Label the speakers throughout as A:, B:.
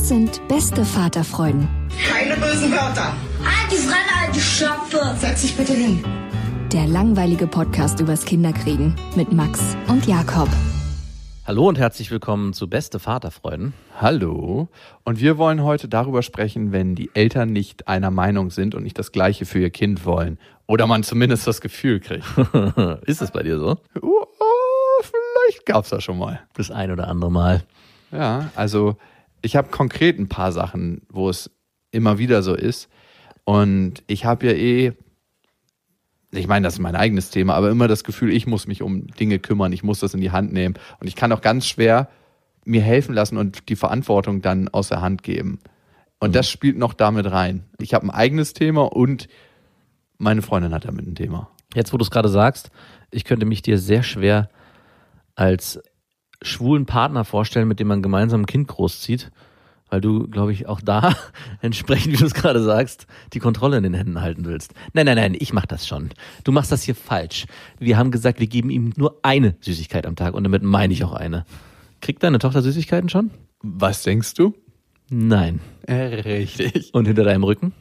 A: Das sind beste Vaterfreuden.
B: Keine bösen Wörter.
C: Die Fremde, alte Schöpfe!
B: Setz dich bitte hin.
A: Der langweilige Podcast übers Kinderkriegen mit Max und Jakob.
D: Hallo und herzlich willkommen zu Beste Vaterfreuden.
E: Hallo. Und wir wollen heute darüber sprechen, wenn die Eltern nicht einer Meinung sind und nicht das Gleiche für ihr Kind wollen. Oder man zumindest das Gefühl kriegt.
D: Ist es bei dir so?
E: oh, oh, vielleicht gab's das schon mal.
D: Das ein oder andere Mal.
E: Ja, also ich habe konkret ein paar Sachen, wo es immer wieder so ist. Und ich habe ja eh, ich meine, das ist mein eigenes Thema, aber immer das Gefühl, ich muss mich um Dinge kümmern, ich muss das in die Hand nehmen. Und ich kann auch ganz schwer mir helfen lassen und die Verantwortung dann aus der Hand geben. Und das spielt noch damit rein. Ich habe ein eigenes Thema und meine Freundin hat damit ein Thema.
D: Jetzt, wo du es gerade sagst, ich könnte mich dir sehr schwer als schwulen Partner vorstellen, mit dem man gemeinsam ein Kind großzieht, weil du, glaube ich, auch da entsprechend, wie du es gerade sagst, die Kontrolle in den Händen halten willst. Nein, nein, nein, ich mach das schon. Du machst das hier falsch. Wir haben gesagt, wir geben ihm nur eine Süßigkeit am Tag und damit meine ich auch eine. Kriegt deine Tochter Süßigkeiten schon?
E: Was denkst du?
D: Nein.
E: Äh, richtig.
D: Und hinter deinem Rücken?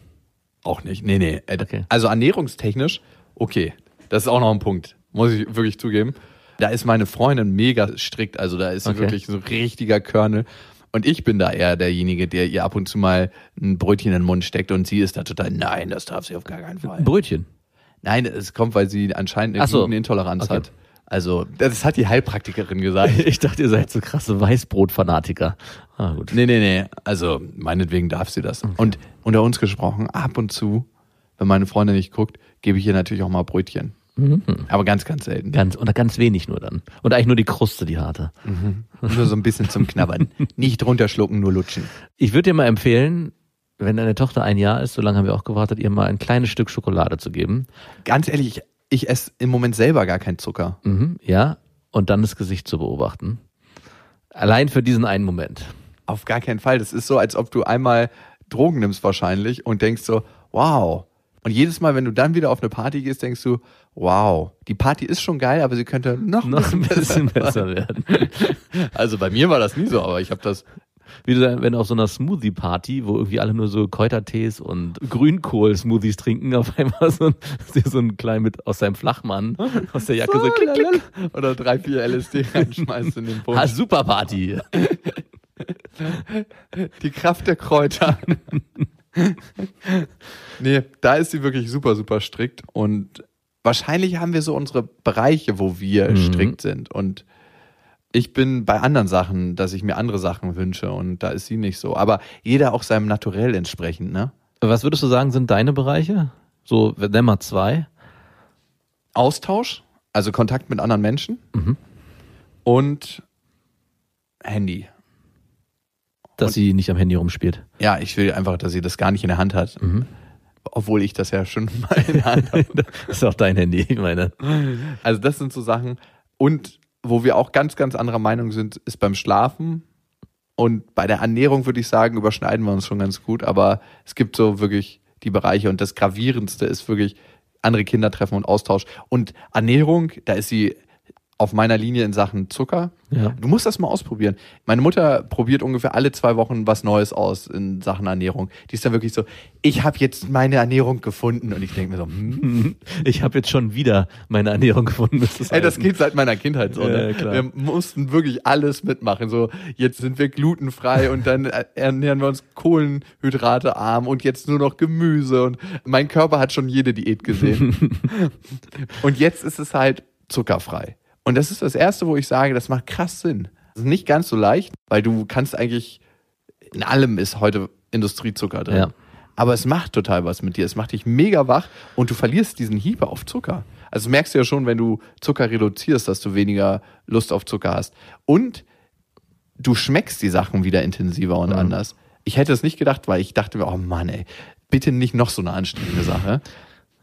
E: Auch nicht. Nee, nee. Äh,
D: Okay.
E: Also ernährungstechnisch, okay. Das ist auch noch ein Punkt. Muss ich wirklich zugeben. Da ist meine Freundin mega strikt. Also da ist sie
D: Okay.
E: wirklich so ein richtiger Körnel. Und ich bin da eher derjenige, der ihr ab und zu mal ein Brötchen in den Mund steckt und sie ist da total, nein, das darf sie auf gar keinen Fall.
D: Brötchen.
E: Nein, es kommt, weil sie anscheinend eine
D: so.
E: Glutenintoleranz
D: Okay.
E: hat. Also, das hat die Heilpraktikerin gesagt.
D: Ich dachte, ihr seid so krasse Weißbrot-Fanatiker. Ah, gut.
E: Nee, nee, nee. Also, meinetwegen darf sie das. Und unter uns gesprochen, ab und zu, wenn meine Freundin nicht guckt, gebe ich ihr natürlich auch mal Brötchen. Aber ganz, ganz selten.
D: Ganz, oder ganz wenig nur dann. Und eigentlich nur die Kruste, die harte.
E: Nur so ein bisschen zum Knabbern. Nicht runterschlucken, nur lutschen.
D: Ich würde dir mal empfehlen, wenn deine Tochter ein Jahr ist, so lange haben wir auch gewartet, ihr mal ein kleines Stück Schokolade zu geben.
E: Ganz ehrlich, ich, ich esse im Moment selber gar keinen Zucker.
D: Mhm, ja. Und dann das Gesicht zu beobachten. Allein für diesen einen Moment.
E: Auf gar keinen Fall. Das ist so, als ob du einmal Drogen nimmst wahrscheinlich und denkst so, wow. Und jedes Mal, wenn du dann wieder auf eine Party gehst, denkst du, wow, die Party ist schon geil, aber sie könnte noch,
D: Noch ein bisschen
E: besser.
D: besser werden.
E: Also bei mir war das nie so, aber ich habe das
D: Wie du dann, wenn auf so einer Smoothie-Party, wo irgendwie alle nur so Kräutertees und Grünkohl-Smoothies trinken, auf einmal so, ein- so ein klein mit aus seinem Flachmann, aus der Jacke so, klick, klick.
E: oder drei, vier LSD reinschmeißt in den
D: Ah,
E: Punsch.
D: super Party.
E: Die Kraft der Kräuter. nee, da ist sie wirklich super, super strikt. Und wahrscheinlich haben wir so unsere Bereiche, wo wir
D: Mhm.
E: strikt sind. Und ich bin bei anderen Sachen, dass ich mir andere Sachen wünsche. Und da ist sie nicht so. Aber jeder auch seinem Naturell entsprechend, ne?
D: Was würdest du sagen, sind deine Bereiche? So, nenn mal zwei.
E: Austausch, also Kontakt mit anderen Menschen.
D: Mhm.
E: Und Handy.
D: Dass sie nicht am Handy rumspielt.
E: Ja, ich will einfach, dass sie das gar nicht in der Hand hat.
D: Mhm.
E: Obwohl ich das ja schon mal in der Hand habe.
D: Das ist auch dein Handy, ich meine.
E: Also das sind so Sachen. Und wo wir auch ganz, ganz anderer Meinung sind, ist beim Schlafen. Und bei der Ernährung würde ich sagen, überschneiden wir uns schon ganz gut. Aber es gibt so wirklich die Bereiche. Und das Gravierendste ist wirklich andere Kinder treffen und Austausch. Und Ernährung, da ist sie auf meiner Linie in Sachen Zucker.
D: Ja.
E: Du musst das mal ausprobieren. Meine Mutter probiert ungefähr alle zwei Wochen was Neues aus in Sachen Ernährung. Die ist dann wirklich so, ich habe jetzt meine Ernährung gefunden und ich denke mir so, hm,
D: Ich habe jetzt schon wieder meine Ernährung gefunden. es
E: ey, das
D: heißen.
E: geht seit meiner Kindheit so. Ne?
D: ja.
E: Wir mussten wirklich alles mitmachen. So, jetzt sind wir glutenfrei und dann ernähren wir uns kohlenhydratearm und jetzt nur noch Gemüse und mein Körper hat schon jede Diät gesehen. und jetzt ist es halt zuckerfrei. Und das ist das Erste, wo ich sage, das macht krass Sinn. Das ist nicht ganz so leicht, weil du kannst eigentlich, in allem ist heute Industriezucker drin.
D: Ja.
E: Aber es macht total was mit dir. Es macht dich mega wach und du verlierst diesen Hieb auf Zucker. Also merkst du ja schon, wenn du Zucker reduzierst, dass du weniger Lust auf Zucker hast. Und du schmeckst die Sachen wieder intensiver und anders. Ich hätte es nicht gedacht, weil ich dachte mir, oh Mann, ey, bitte nicht noch so eine anstrengende Sache.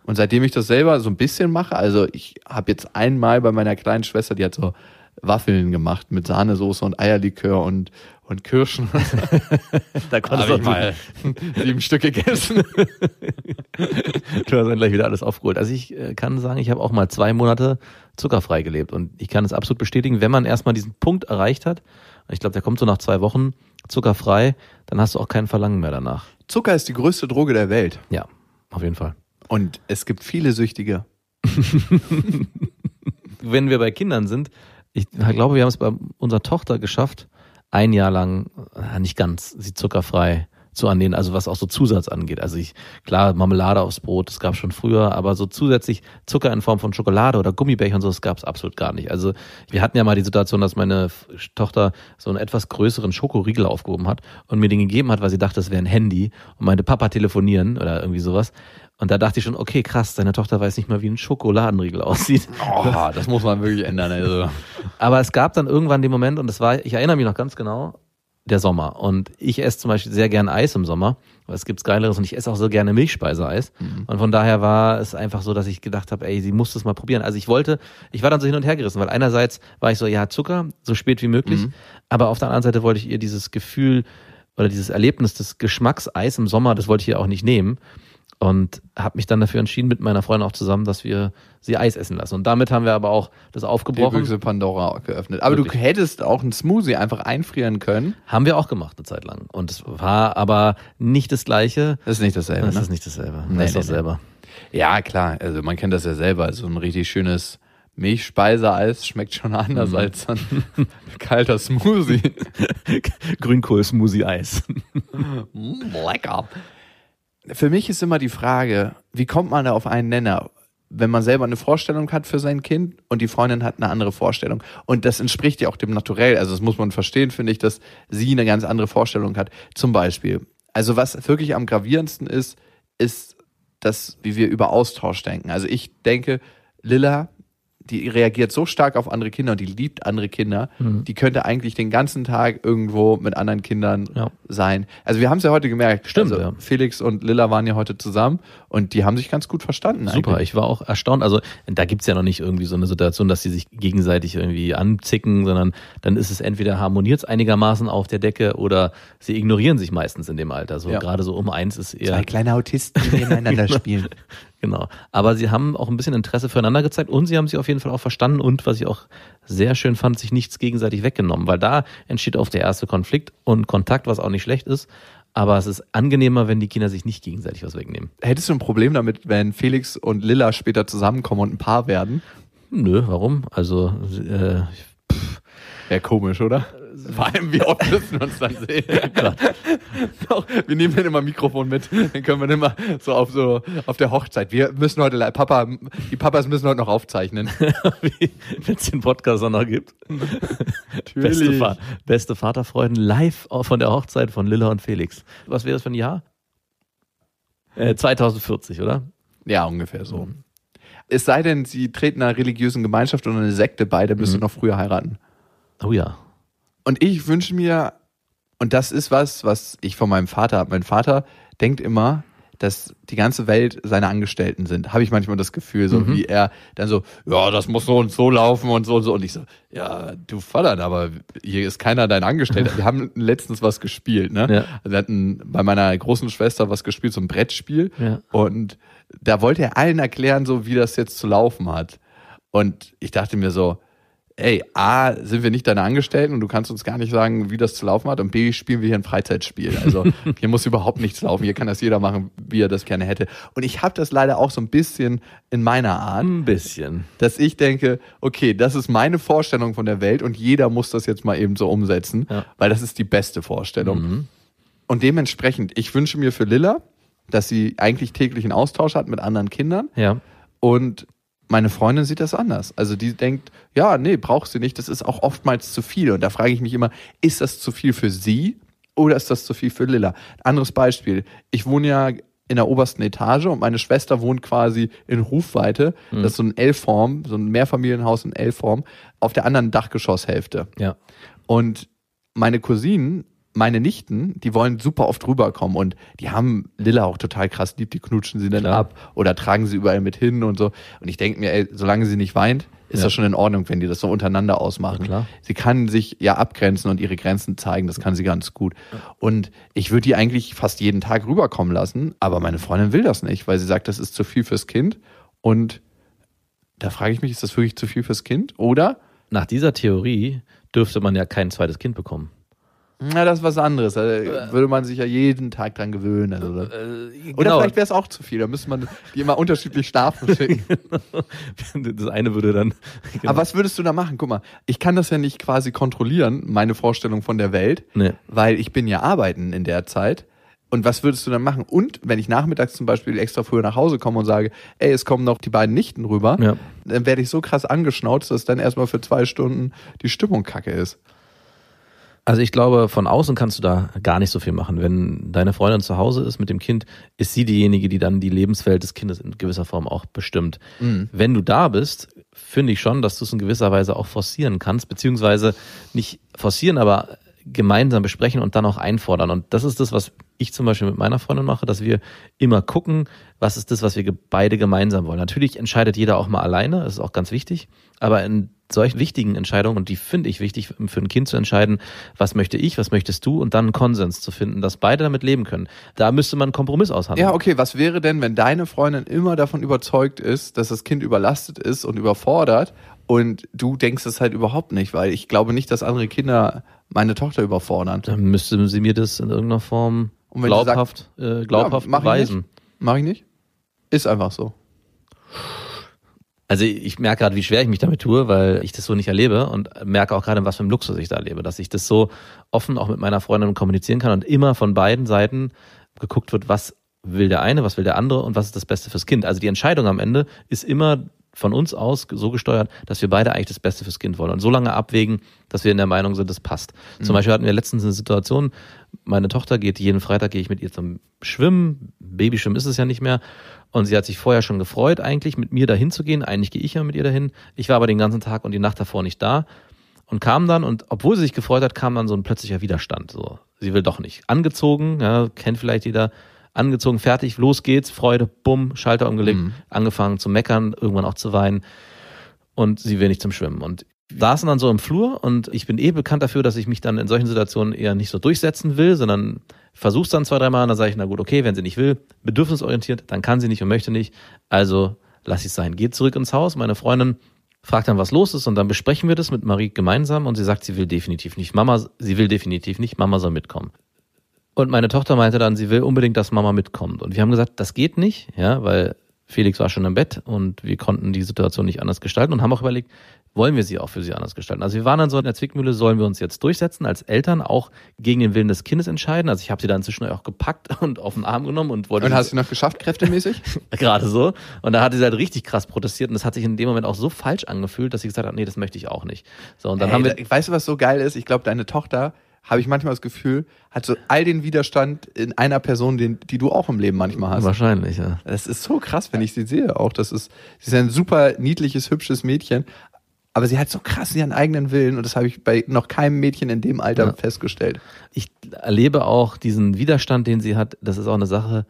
E: Und seitdem ich das selber so ein bisschen mache, also ich habe jetzt einmal bei meiner kleinen Schwester, die hat so Waffeln gemacht mit Sahnesoße und Eierlikör und, und Kirschen.
D: Da konntest
E: Habe
D: du
E: ich mal sieben Stück gegessen.
D: Du hast dann gleich wieder alles aufgeholt. Also ich äh, kann sagen, ich habe auch mal zwei Monate zuckerfrei gelebt und ich kann es absolut bestätigen, wenn man erstmal diesen Punkt erreicht hat, ich glaube, der kommt so nach zwei Wochen zuckerfrei, dann hast du auch kein Verlangen mehr danach.
E: Zucker ist die größte Droge der Welt.
D: Ja, auf jeden Fall.
E: Und es gibt viele Süchtige.
D: Wenn wir bei Kindern sind, ich glaube, wir haben es bei unserer Tochter geschafft, ein Jahr lang, äh, nicht ganz, sie zuckerfrei zu ernähren, also was auch so Zusatz angeht. Also ich, klar, Marmelade aufs Brot, das gab schon früher, aber so zusätzlich Zucker in Form von Schokolade oder Gummibärchen und so, das gab es absolut gar nicht. Also wir hatten ja mal die Situation, dass meine Tochter so einen etwas größeren Schokoriegel aufgehoben hat und mir den gegeben hat, weil sie dachte, das wäre ein Handy und meinte, Papa telefonieren oder irgendwie sowas. Und da dachte ich schon, okay, krass, deine Tochter weiß nicht mal, wie ein Schokoladenriegel aussieht.
E: Oh, das muss man wirklich ändern. Also.
D: Aber es gab dann irgendwann den Moment, und das war, ich erinnere mich noch ganz genau, der Sommer. Und ich esse zum Beispiel sehr gerne Eis im Sommer. Was gibt's Geileres? Und ich esse auch so gerne Milchspeiseeis. Und von daher war es einfach so, dass ich gedacht habe, ey, sie muss das mal probieren. Also ich wollte, ich war dann so hin und her gerissen, weil einerseits war ich so, ja, Zucker, so spät wie möglich. Aber auf der anderen Seite wollte ich ihr dieses Gefühl oder dieses Erlebnis des Geschmacks Eis im Sommer, das wollte ich ihr auch nicht nehmen. Und habe mich dann dafür entschieden, mit meiner Freundin auch zusammen, dass wir sie Eis essen lassen. Und damit haben wir aber auch das
E: Die
D: aufgebrochen.
E: Büchse Pandora geöffnet. Aber
D: Wirklich.
E: du hättest auch einen Smoothie einfach einfrieren können.
D: Haben wir auch gemacht eine Zeit lang. Und es war aber nicht das Gleiche.
E: Das ist nicht dasselbe.
D: Das
E: ne?
D: ist nicht dasselbe.
E: Nee, nee,
D: doch
E: nee.
D: selber.
E: Ja, klar. Also man kennt das ja selber. So ein richtig schönes Milchspeiseeis schmeckt schon anders
D: Mhm.
E: als ein kalter Smoothie.
D: Grünkohl-Smoothie-Eis.
E: Mm, lecker. Für mich ist immer die Frage, wie kommt man da auf einen Nenner? Wenn man selber eine Vorstellung hat für sein Kind und die Freundin hat eine andere Vorstellung. Und das entspricht ja auch dem Naturell. Also das muss man verstehen, finde ich, dass sie eine ganz andere Vorstellung hat. Zum Beispiel. Also was wirklich am gravierendsten ist, ist das, wie wir über Austausch denken. Also ich denke, Lilla, die reagiert so stark auf andere Kinder und die liebt andere Kinder, die könnte eigentlich den ganzen Tag irgendwo mit anderen Kindern
D: Ja.
E: sein. Also wir haben es ja heute gemerkt.
D: Stimmt,
E: also
D: ja.
E: Felix und Lilla waren ja heute zusammen und die haben sich ganz gut verstanden.
D: Super,
E: eigentlich.
D: ich war auch erstaunt. Also da gibt's ja noch nicht irgendwie so eine Situation, dass sie sich gegenseitig irgendwie anzicken, sondern dann ist es entweder harmoniert's einigermaßen auf der Decke oder sie ignorieren sich meistens in dem Alter. So
E: Ja.
D: gerade so um eins ist eher
E: Zwei kleine Autisten, die nebeneinander spielen.
D: Genau. Aber sie haben auch ein bisschen Interesse füreinander gezeigt und sie haben sich auf jeden Fall auch verstanden und was ich auch sehr schön fand, sich nichts gegenseitig weggenommen, weil da entsteht oft der erste Konflikt und Kontakt, was auch nicht schlecht ist. Aber es ist angenehmer, wenn die Kinder sich nicht gegenseitig was wegnehmen.
E: Hättest du ein Problem damit, wenn Felix und Lilla später zusammenkommen und ein Paar werden?
D: Nö, warum? Also, äh,
E: Wäre komisch, oder? Vor allem, wie oft müssen wir uns dann sehen? Doch, wir nehmen dann immer ein Mikrofon mit. Dann können wir dann immer so auf so auf der Hochzeit. Wir müssen heute Papa, die Papas müssen heute noch aufzeichnen.
D: wenn es den Podcast auch noch gibt. Beste, Fa beste Vaterfreuden live von der Hochzeit von Lilla und Felix. Was wäre das für ein Jahr? Äh, 2040, oder?
E: Ja, ungefähr so. Es sei denn, sie treten einer religiösen Gemeinschaft oder eine Sekte bei, dann müsst ihr noch früher heiraten.
D: Oh ja.
E: Und ich wünsche mir, und das ist was, was ich von meinem Vater habe. Mein Vater denkt immer, dass die ganze Welt seine Angestellten sind. Habe ich manchmal das Gefühl, so wie er dann so, ja, das muss so und so laufen und so und so. Und ich so, ja, du Vater, aber hier ist keiner dein Angestellter. Wir haben letztens was gespielt, ne?
D: Ja.
E: Also Wir hatten bei meiner großen Schwester was gespielt, so ein Brettspiel.
D: Ja.
E: Und da wollte er allen erklären, so wie das jetzt zu laufen hat. Und ich dachte mir so, ey, A, sind wir nicht deine Angestellten und du kannst uns gar nicht sagen, wie das zu laufen hat und B, spielen wir hier ein Freizeitspiel. Also hier muss überhaupt nichts laufen, hier kann das jeder machen, wie er das gerne hätte. Und ich habe das leider auch so ein bisschen in meiner Art,
D: Ein bisschen.
E: dass ich denke, okay, das ist meine Vorstellung von der Welt und jeder muss das jetzt mal eben so umsetzen,
D: Ja.
E: weil das ist die beste Vorstellung. Und dementsprechend, ich wünsche mir für Lilla, dass sie eigentlich täglichen Austausch hat mit anderen Kindern
D: Ja.
E: und meine Freundin sieht das anders. Also die denkt, ja, nee, braucht sie nicht. Das ist auch oftmals zu viel. Und da frage ich mich immer, ist das zu viel für sie oder ist das zu viel für Lilla? Anderes Beispiel. Ich wohne ja in der obersten Etage und meine Schwester wohnt quasi in Rufweite. Das ist so ein L-Form, so ein Mehrfamilienhaus in L-Form, auf der anderen Dachgeschosshälfte.
D: Ja.
E: Und meine Cousinen, meine Nichten, die wollen super oft rüberkommen und die haben Lilla auch total krass lieb, die knutschen sie dann
D: Klar.
E: ab oder tragen sie überall mit hin und so. Und ich denke mir, ey, solange sie nicht weint, ist
D: Ja.
E: das schon in Ordnung, wenn die das so untereinander ausmachen.
D: Klar.
E: Sie kann sich ja abgrenzen und ihre Grenzen zeigen, das kann sie ganz gut. Und ich würde die eigentlich fast jeden Tag rüberkommen lassen, aber meine Freundin will das nicht, weil sie sagt, das ist zu viel fürs Kind. Und da frage ich mich, ist das wirklich zu viel fürs Kind? Oder
D: Nach dieser Theorie dürfte man ja kein zweites Kind bekommen.
E: Na, das ist was anderes. Da würde man sich ja jeden Tag dran gewöhnen. Also, oder
D: Genau.
E: oder vielleicht wäre es auch zu viel. Da müsste man die immer unterschiedlich schlafen schicken.
D: das eine würde dann. Genau.
E: Aber was würdest du da machen? Guck mal, ich kann das ja nicht quasi kontrollieren, meine Vorstellung von der Welt,
D: Nee.
E: weil ich bin ja arbeiten in der Zeit. Und was würdest du dann machen? Und wenn ich nachmittags zum Beispiel extra früher nach Hause komme und sage, ey, es kommen noch die beiden Nichten rüber,
D: Ja.
E: dann werde ich so krass angeschnauzt, dass dann erstmal für zwei Stunden die Stimmung kacke ist.
D: Also ich glaube, von außen kannst du da gar nicht so viel machen. Wenn deine Freundin zu Hause ist mit dem Kind, ist sie diejenige, die dann die Lebenswelt des Kindes in gewisser Form auch bestimmt. Wenn du da bist, finde ich schon, dass du es in gewisser Weise auch forcieren kannst, beziehungsweise nicht forcieren, aber gemeinsam besprechen und dann auch einfordern. Und das ist das, was ich zum Beispiel mit meiner Freundin mache, dass wir immer gucken, was ist das, was wir beide gemeinsam wollen. Natürlich entscheidet jeder auch mal alleine, das ist auch ganz wichtig, aber in solch wichtigen Entscheidungen, und die finde ich wichtig für ein Kind zu entscheiden, was möchte ich, was möchtest du, und dann einen Konsens zu finden, dass beide damit leben können. Da müsste man einen Kompromiss aushandeln.
E: Ja, okay, was wäre denn, wenn deine Freundin immer davon überzeugt ist, dass das Kind überlastet ist und überfordert und du denkst es halt überhaupt nicht, weil ich glaube nicht, dass andere Kinder meine Tochter überfordern.
D: Dann müsste sie mir das in irgendeiner Form
E: sie sagt-
D: glaubhaft, äh, glaubhaft
E: Ja, mach ich
D: beweisen.
E: nicht. Mach ich nicht? Ist einfach so.
D: Also ich merke gerade, wie schwer ich mich damit tue, weil ich das so nicht erlebe und merke auch gerade, was für ein Luxus ich da erlebe, dass ich das so offen auch mit meiner Freundin kommunizieren kann und immer von beiden Seiten geguckt wird, was will der eine, was will der andere und was ist das Beste fürs Kind. Also die Entscheidung am Ende ist immer von uns aus so gesteuert, dass wir beide eigentlich das Beste fürs Kind wollen und so lange abwägen, dass wir in der Meinung sind, das passt. Zum Beispiel hatten wir letztens eine Situation, meine Tochter geht jeden Freitag, gehe ich mit ihr zum Schwimmen, Babyschwimmen ist es ja nicht mehr und sie hat sich vorher schon gefreut, eigentlich mit mir dahin zu gehen. Eigentlich gehe ich ja mit ihr dahin. Ich war aber den ganzen Tag und die Nacht davor nicht da und kam dann und obwohl sie sich gefreut hat, kam dann so ein plötzlicher Widerstand. So, sie will doch nicht. Angezogen, ja, kennt vielleicht jeder. Angezogen, fertig, los geht's, Freude, bumm, Schalter umgelegt, angefangen zu meckern, irgendwann auch zu weinen und sie will nicht zum Schwimmen. Und saßen dann so im Flur und ich bin eh bekannt dafür, dass ich mich dann in solchen Situationen eher nicht so durchsetzen will, sondern versuch's dann zwei, dreimal und dann sage ich, na gut, okay, wenn sie nicht will, bedürfnisorientiert, dann kann sie nicht und möchte nicht, also lass ich sein. Geht zurück ins Haus, meine Freundin fragt dann, was los ist und dann besprechen wir das mit Marie gemeinsam und sie sagt, sie will definitiv nicht. Mama, sie will definitiv nicht, Mama soll mitkommen. Und meine Tochter meinte dann, sie will unbedingt, dass Mama mitkommt. Und wir haben gesagt, das geht nicht, ja, weil Felix war schon im Bett und wir konnten die Situation nicht anders gestalten und haben auch überlegt, wollen wir sie auch für sie anders gestalten. Also wir waren dann so in der Zwickmühle, sollen wir uns jetzt durchsetzen, als Eltern auch gegen den Willen des Kindes entscheiden. Also ich habe sie dann inzwischen auch gepackt und auf den Arm genommen und wollte
E: Und hast du noch geschafft, kräftemäßig?
D: gerade so. Und da hat sie halt richtig krass protestiert und das hat sich in dem Moment auch so falsch angefühlt, dass sie gesagt hat, nee, das möchte ich auch nicht. So, und dann
E: Ey,
D: haben wir,
E: weißt du, was so geil ist? Ich glaube, deine Tochter, habe ich manchmal das Gefühl, hat so all den Widerstand in einer Person, den, die du auch im Leben manchmal hast.
D: wahrscheinlich, ja.
E: Das ist so krass, wenn ich sie sehe. Auch das ist, sie ist ein super niedliches, hübsches Mädchen. Aber sie hat so krass ihren eigenen Willen und das habe ich bei noch keinem Mädchen in dem Alter
D: Ja.
E: festgestellt.
D: ich erlebe auch diesen Widerstand, den sie hat. Das ist auch eine Sache,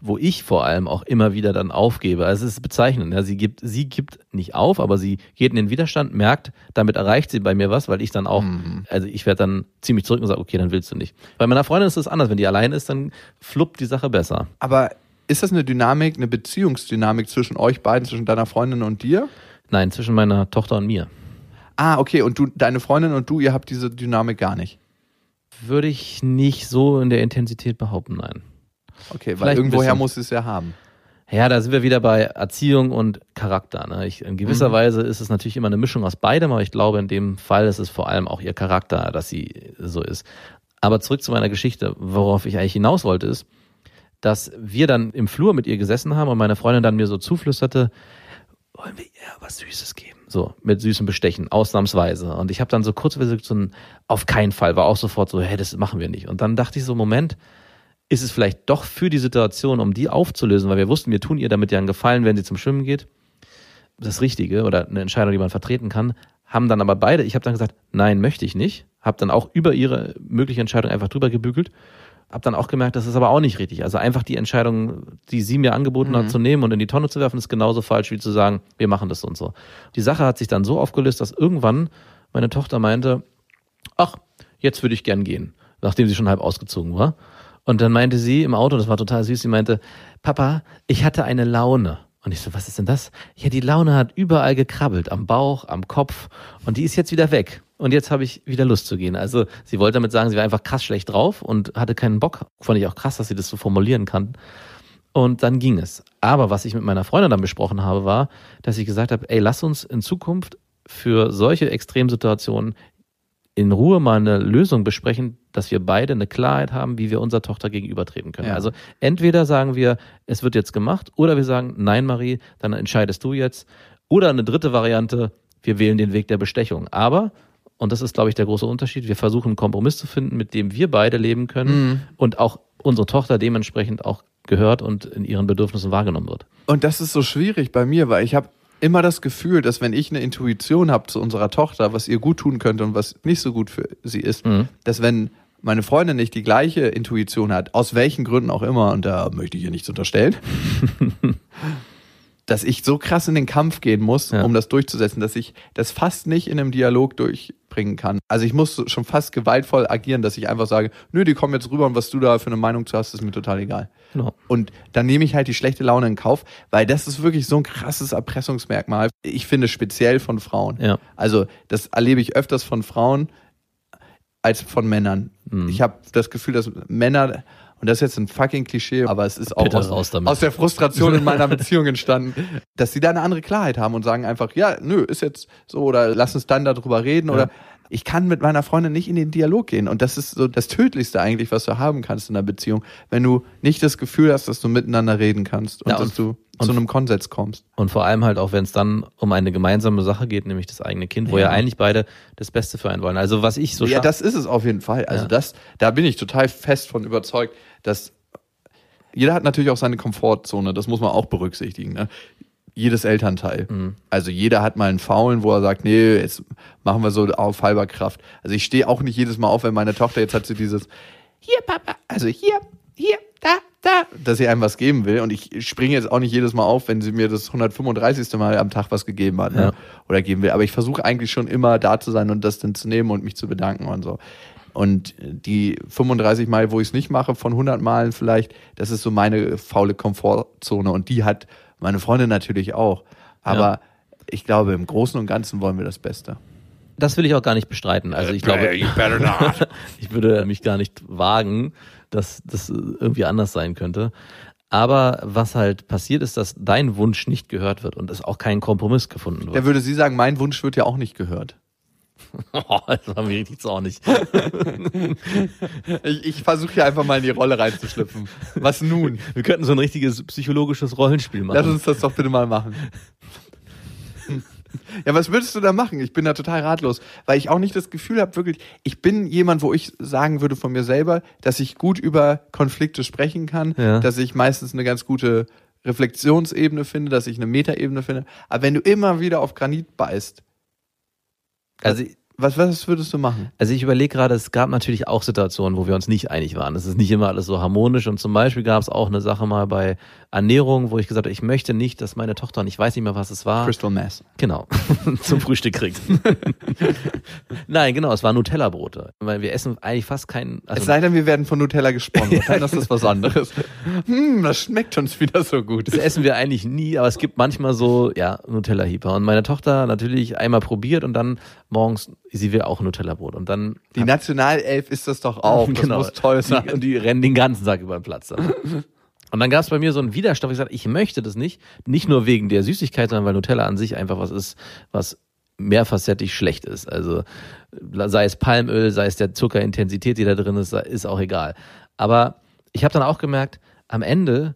D: wo ich vor allem auch immer wieder dann aufgebe. Also es ist bezeichnend. Ja, sie gibt, sie gibt nicht auf, aber sie geht in den Widerstand, merkt, damit erreicht sie bei mir was, weil ich dann auch, also ich werde dann ziemlich zurück und sage, okay, dann willst du nicht. Bei meiner Freundin ist es anders. Wenn die allein ist, dann fluppt die Sache besser.
E: Aber ist das eine Dynamik, eine Beziehungsdynamik zwischen euch beiden, zwischen deiner Freundin und dir?
D: Nein, zwischen meiner Tochter und mir.
E: Ah, okay, und du, deine Freundin und du, ihr habt diese Dynamik gar nicht.
D: Würde ich nicht so in der Intensität behaupten, nein.
E: Okay, weil
D: Vielleicht
E: irgendwoher muss es ja haben.
D: Ja, da sind wir wieder bei Erziehung und Charakter. Ne? Ich, in gewisser
E: Mhm.
D: Weise ist es natürlich immer eine Mischung aus beidem, aber ich glaube, in dem Fall ist es vor allem auch ihr Charakter, dass sie so ist. Aber zurück zu meiner Geschichte, worauf ich eigentlich hinaus wollte, ist, dass wir dann im Flur mit ihr gesessen haben und meine Freundin dann mir so zuflüsterte, wollen wir ihr was Süßes geben? So, mit süßem Bestechen, ausnahmsweise. Und ich habe dann so kurzweise so ein, auf keinen Fall, war auch sofort so, hey, das machen wir nicht. Und dann dachte ich so, Moment, ist es vielleicht doch für die Situation, um die aufzulösen, weil wir wussten, wir tun ihr damit ja einen Gefallen, wenn sie zum Schwimmen geht, das Richtige oder eine Entscheidung, die man vertreten kann, haben dann aber beide, ich habe dann gesagt, nein, möchte ich nicht, habe dann auch über ihre mögliche Entscheidung einfach drüber gebügelt, habe dann auch gemerkt, das ist aber auch nicht richtig. Also einfach die Entscheidung, die sie mir angeboten
E: Mhm.
D: hat, zu nehmen und in die Tonne zu werfen, ist genauso falsch wie zu sagen, wir machen das und so. Die Sache hat sich dann so aufgelöst, dass irgendwann meine Tochter meinte, ach, jetzt würde ich gern gehen, nachdem sie schon halb ausgezogen war. Und dann meinte sie im Auto, das war total süß, sie meinte, Papa, ich hatte eine Laune. Und ich so, was ist denn das? Ja, die Laune hat überall gekrabbelt, am Bauch, am Kopf und die ist jetzt wieder weg. Und jetzt habe ich wieder Lust zu gehen. Also sie wollte damit sagen, sie war einfach krass schlecht drauf und hatte keinen Bock. Fand ich auch krass, dass sie das so formulieren kann. Und dann ging es. Aber was ich mit meiner Freundin dann besprochen habe, war, dass ich gesagt habe, ey, lass uns in Zukunft für solche Extremsituationen in Ruhe mal eine Lösung besprechen, dass wir beide eine Klarheit haben, wie wir unserer Tochter gegenübertreten können.
E: Ja.
D: Also entweder sagen wir, es wird jetzt gemacht, oder wir sagen, nein, Marie, dann entscheidest du jetzt. Oder eine dritte Variante, wir wählen den Weg der Bestechung. Aber, und das ist, glaube ich, der große Unterschied, wir versuchen einen Kompromiss zu finden, mit dem wir beide leben können und auch unsere Tochter dementsprechend auch gehört und in ihren Bedürfnissen wahrgenommen wird.
E: Und das ist so schwierig bei mir, weil ich habe immer das Gefühl, dass wenn ich eine Intuition habe zu unserer Tochter, was ihr gut tun könnte und was nicht so gut für sie ist,
D: Mhm.
E: dass wenn meine Freundin nicht die gleiche Intuition hat, aus welchen Gründen auch immer, und da möchte ich ihr nichts unterstellen, dass ich so krass in den Kampf gehen muss,
D: Ja.
E: um das durchzusetzen, dass ich das fast nicht in einem Dialog durchbringen kann. Also ich muss schon fast gewaltvoll agieren, dass ich einfach sage, nö, die kommen jetzt rüber und was du da für eine Meinung zu hast, ist mir total egal.
D: Genau.
E: Und dann nehme ich halt die schlechte Laune in Kauf, weil das ist wirklich so ein krasses Erpressungsmerkmal. Ich finde speziell von Frauen.
D: Ja.
E: Also das erlebe ich öfters von Frauen als von Männern.
D: Mhm.
E: Ich habe das Gefühl, dass Männer und das ist jetzt ein fucking Klischee, aber es ist auch aus, aus der Frustration in meiner Beziehung entstanden, dass sie da eine andere Klarheit haben und sagen einfach, ja, nö, ist jetzt so oder lass uns dann darüber reden oder ich kann mit meiner Freundin nicht in den Dialog gehen und das ist so das Tödlichste eigentlich, was du haben kannst in einer Beziehung, wenn du nicht das Gefühl hast, dass du miteinander reden kannst und,
D: Ja, und-
E: dass du
D: und-
E: zu einem Konsens kommst.
D: Und vor allem halt auch, wenn es dann um eine gemeinsame Sache geht, nämlich das eigene Kind, wo ja,
E: Ja.
D: eigentlich beide das Beste für einen wollen. Also was ich so
E: ja, das ist es auf jeden Fall. Also
D: Ja.
E: das, da bin ich total fest von überzeugt, dass jeder hat natürlich auch seine Komfortzone, das muss man auch berücksichtigen. Ne? Jedes Elternteil.
D: Mhm.
E: Also jeder hat mal einen Faulen, wo er sagt, nee, jetzt machen wir so auf halber Kraft. Also ich stehe auch nicht jedes Mal auf, wenn meine Tochter jetzt hat sie dieses, hier Papa, also hier, hier, da, da, dass sie einem was geben will. Und ich springe jetzt auch nicht jedes Mal auf, wenn sie mir das 135. Mal am Tag was gegeben hat ne?
D: Ja.
E: oder geben will. Aber ich versuche eigentlich schon immer da zu sein und das dann zu nehmen und mich zu bedanken und so. Und die 35 Mal, wo ich es nicht mache, von 100 Malen vielleicht, das ist so meine faule Komfortzone. Und die hat meine Freundin natürlich auch. Aber
D: Ja.
E: ich glaube, im Großen und Ganzen wollen wir das Beste.
D: das will ich auch gar nicht bestreiten. Also ich glaube, ich würde mich gar nicht wagen, dass das irgendwie anders sein könnte. Aber was halt passiert ist, dass dein Wunsch nicht gehört wird und es auch kein Kompromiss gefunden
E: Da
D: wird.
E: würde sie sagen, mein Wunsch wird ja auch nicht gehört.
D: Oh, das war mir richtig zornig.
E: Ich, ich versuche hier einfach mal in die Rolle reinzuschlüpfen. Was nun?
D: Wir könnten so ein richtiges psychologisches Rollenspiel machen.
E: Lass uns das doch bitte mal machen. Ja, was würdest du da machen? Ich bin da total ratlos, weil ich auch nicht das Gefühl habe, wirklich, ich bin jemand, wo ich sagen würde von mir selber, dass ich gut über Konflikte sprechen kann,
D: Ja.
E: dass ich meistens eine ganz gute Reflexionsebene finde, dass ich eine Metaebene finde. Aber wenn du immer wieder auf Granit beißt,
D: also
E: was, was würdest du machen?
D: Also ich überlege gerade, es gab natürlich auch Situationen, wo wir uns nicht einig waren. Es ist nicht immer alles so harmonisch und zum Beispiel gab es auch eine Sache mal bei Ernährung, wo ich gesagt habe, ich möchte nicht, dass meine Tochter, und ich weiß nicht mehr, was es war,
E: Crystal Mess.
D: genau, zum Frühstück kriegt. Nein, genau, es war Nutella-Brote. Weil wir essen eigentlich fast keinen,
E: Es
D: also
E: sei denn, wir werden von Nutella gesponsert. Dann ist das was anderes. hm, das schmeckt uns wieder so gut.
D: das essen wir eigentlich nie, aber es gibt manchmal so, ja, Nutella-Hieper. Und meine Tochter natürlich einmal probiert und dann morgens, sie will auch Nutella-Brot. Und dann
E: Die Nationalelf ist das doch auch. Das muss toll sein.
D: Die, und die rennen den ganzen Tag über den Platz. Und dann gab es bei mir so einen Widerstand, ich gesagt ich möchte das nicht. Nicht nur wegen der Süßigkeit, sondern weil Nutella an sich einfach was ist, was mehrfacettig schlecht ist. Also sei es Palmöl, sei es der Zuckerintensität, die da drin ist, ist auch egal. Aber ich habe dann auch gemerkt, am Ende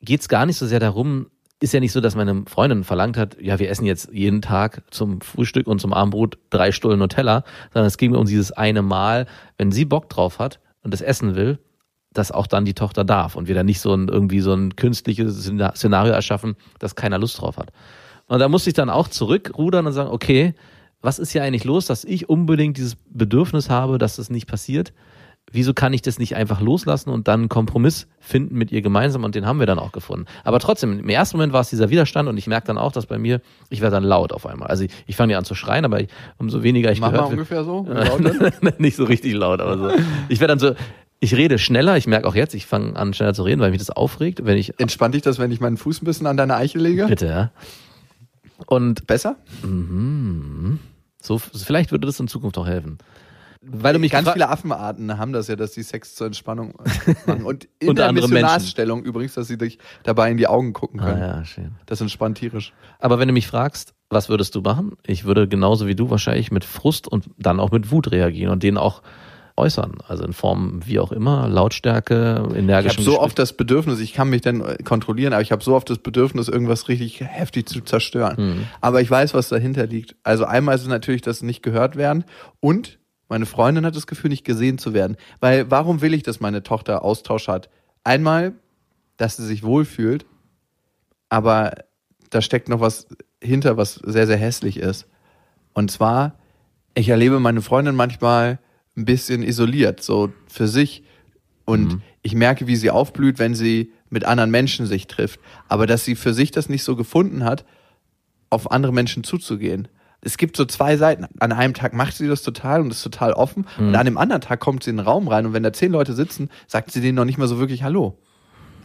D: geht's gar nicht so sehr darum, ist ja nicht so, dass meine Freundin verlangt hat, ja, wir essen jetzt jeden Tag zum Frühstück und zum Abendbrot drei Stullen Nutella, sondern es ging mir um dieses eine Mal, wenn sie Bock drauf hat und das essen will, dass auch dann die Tochter darf und wir dann nicht so ein, irgendwie so ein künstliches Szena- Szenario erschaffen, dass keiner Lust drauf hat. Und da musste ich dann auch zurückrudern und sagen, okay, was ist hier eigentlich los, dass ich unbedingt dieses Bedürfnis habe, dass das nicht passiert? Wieso kann ich das nicht einfach loslassen und dann einen Kompromiss finden mit ihr gemeinsam und den haben wir dann auch gefunden. Aber trotzdem, im ersten Moment war es dieser Widerstand und ich merke dann auch, dass bei mir, ich werde dann laut auf einmal. Also ich, ich fange ja an zu schreien, aber ich, umso weniger ich
E: Mach mal
D: gehört
E: ungefähr so.
D: werde. nicht so richtig laut, aber so. Ich werde dann so, ich rede schneller, ich merke auch jetzt, ich fange an schneller zu reden, weil mich das aufregt, wenn ich,
E: Entspannt dich das, wenn ich meinen Fuß ein bisschen an deine Eichel lege?
D: bitte, ja. Und
E: Besser?
D: so, vielleicht würde das in Zukunft auch helfen. Weil du mich
E: Ganz viele Affenarten haben das ja, dass die Sex zur Entspannung machen. Und in
D: Unter
E: der
D: anderem
E: Missionarsstellung übrigens, dass sie dich dabei in die Augen gucken
D: Ah,
E: können.
D: ja, schön.
E: Das entspannt tierisch.
D: Aber wenn du mich fragst, was würdest du machen? Ich würde genauso wie du wahrscheinlich mit Frust und dann auch mit Wut reagieren und den auch äußern. Also in Form wie auch immer, Lautstärke,
E: Ich
D: energischem
E: habe so oft das Bedürfnis, ich kann mich dann äh, kontrollieren, aber ich habe so oft das Bedürfnis, irgendwas richtig heftig zu zerstören.
D: Hm.
E: Aber ich weiß, was dahinter liegt. Also einmal ist es natürlich, dass nicht gehört werden und meine Freundin hat das Gefühl, nicht gesehen zu werden. Weil warum will ich, dass meine Tochter Austausch hat? Einmal, dass sie sich wohlfühlt, aber da steckt noch was hinter, was sehr, sehr hässlich ist. Und zwar, ich erlebe meine Freundin manchmal ein bisschen isoliert, so für sich. Und ich merke, wie sie aufblüht, wenn sie mit anderen Menschen sich trifft. Aber dass sie für sich das nicht so gefunden hat, auf andere Menschen zuzugehen. Es gibt so zwei Seiten. An einem Tag macht sie das total und ist total offen. Und an dem anderen Tag kommt sie in den Raum rein und wenn da zehn Leute sitzen, sagt sie denen noch nicht mal so wirklich Hallo.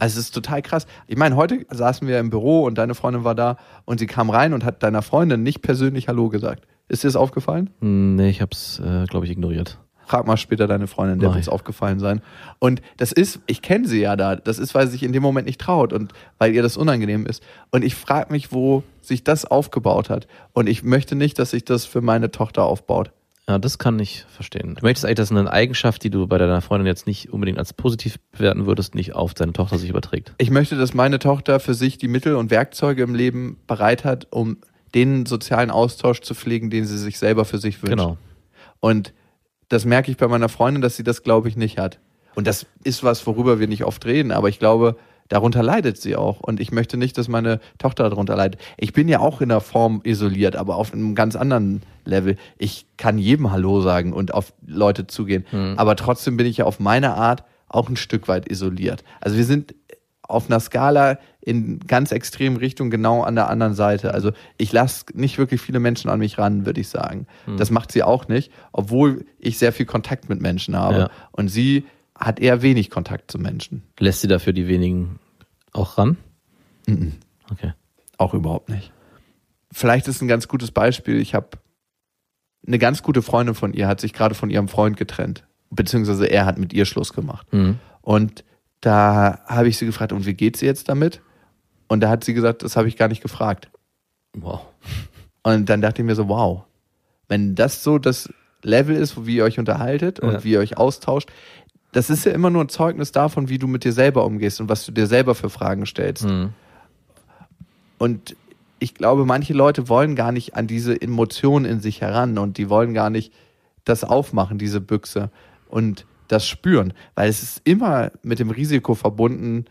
E: Also es ist total krass. Ich meine, heute saßen wir im Büro und deine Freundin war da und sie kam rein und hat deiner Freundin nicht persönlich Hallo gesagt. Ist dir das aufgefallen?
D: Hm, Nee, ich hab's, äh, glaube ich, ignoriert.
E: Frag mal später deine Freundin, der wird es aufgefallen sein. Und das ist, ich kenne sie ja da, das ist, weil sie sich in dem Moment nicht traut und weil ihr das unangenehm ist. Und ich frage mich, wo sich das aufgebaut hat. Und ich möchte nicht, dass sich das für meine Tochter aufbaut.
D: Ja, das kann ich verstehen. Du möchtest eigentlich, dass eine Eigenschaft, die du bei deiner Freundin jetzt nicht unbedingt als positiv bewerten würdest, nicht auf deine Tochter sich überträgt.
E: Ich möchte, dass meine Tochter für sich die Mittel und Werkzeuge im Leben bereit hat, um den sozialen Austausch zu pflegen, den sie sich selber für sich wünscht.
D: Genau.
E: Und das merke ich bei meiner Freundin, dass sie das, glaube ich, nicht hat. Und das ist was, worüber wir nicht oft reden, aber ich glaube, darunter leidet sie auch. Und ich möchte nicht, dass meine Tochter darunter leidet. Ich bin ja auch in der Form isoliert, aber auf einem ganz anderen Level. Ich kann jedem Hallo sagen und auf Leute zugehen. Aber trotzdem bin ich ja auf meine Art auch ein Stück weit isoliert. Also wir sind auf einer Skala in ganz extremen Richtung genau an der anderen Seite. Also ich lasse nicht wirklich viele Menschen an mich ran, würde ich sagen. Das macht sie auch nicht, obwohl ich sehr viel Kontakt mit Menschen habe.
D: Ja.
E: Und sie hat eher wenig Kontakt zu Menschen.
D: Lässt sie dafür die wenigen auch ran? Okay.
E: Auch überhaupt nicht. Vielleicht ist ein ganz gutes Beispiel. Ich habe eine ganz gute Freundin von ihr, hat sich gerade von ihrem Freund getrennt. Beziehungsweise er hat mit ihr Schluss gemacht.
D: Mhm.
E: Und da habe ich sie gefragt, und wie geht's ihr jetzt damit? Und da hat sie gesagt, das habe ich gar nicht gefragt.
D: Wow.
E: Und dann dachte ich mir so, wow, wenn das so das Level ist, wie ihr euch unterhaltet und
D: Ja.
E: wie ihr euch austauscht, das ist ja immer nur ein Zeugnis davon, wie du mit dir selber umgehst und was du dir selber für Fragen stellst.
D: Mhm.
E: Und ich glaube, manche Leute wollen gar nicht an diese Emotionen in sich heran und die wollen gar nicht das aufmachen, diese Büchse und das spüren, weil es ist immer mit dem Risiko verbunden,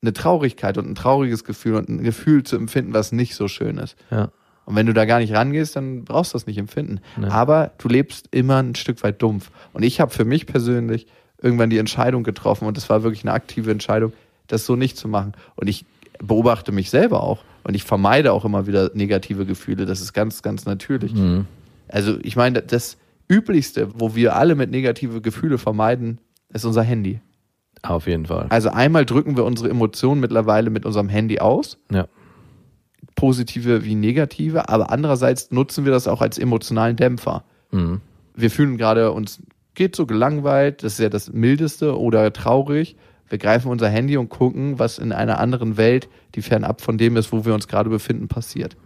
E: eine Traurigkeit und ein trauriges Gefühl und ein Gefühl zu empfinden, was nicht so schön ist.
D: Ja.
E: Und wenn du da gar nicht rangehst, dann brauchst du das nicht empfinden.
D: Nee.
E: Aber du lebst immer ein Stück weit dumpf. Und ich habe für mich persönlich irgendwann die Entscheidung getroffen und es war wirklich eine aktive Entscheidung, das so nicht zu machen. Und ich beobachte mich selber auch und ich vermeide auch immer wieder negative Gefühle. Das ist ganz, ganz natürlich.
D: Mhm.
E: Also ich meine, das Üblichste, wo wir alle mit negative Gefühle vermeiden, ist unser Handy.
D: Auf jeden Fall.
E: Also einmal drücken wir unsere Emotionen mittlerweile mit unserem Handy aus,
D: Ja.
E: positive wie negative, aber andererseits nutzen wir das auch als emotionalen Dämpfer.
D: Mhm.
E: Wir fühlen gerade uns geht so gelangweilt, das ist ja das mildeste oder traurig. Wir greifen unser Handy und gucken, was in einer anderen Welt, die fernab von dem ist, wo wir uns gerade befinden, passiert.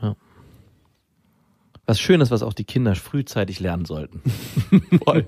D: Was Schönes, was auch die Kinder frühzeitig lernen sollten.
E: Voll.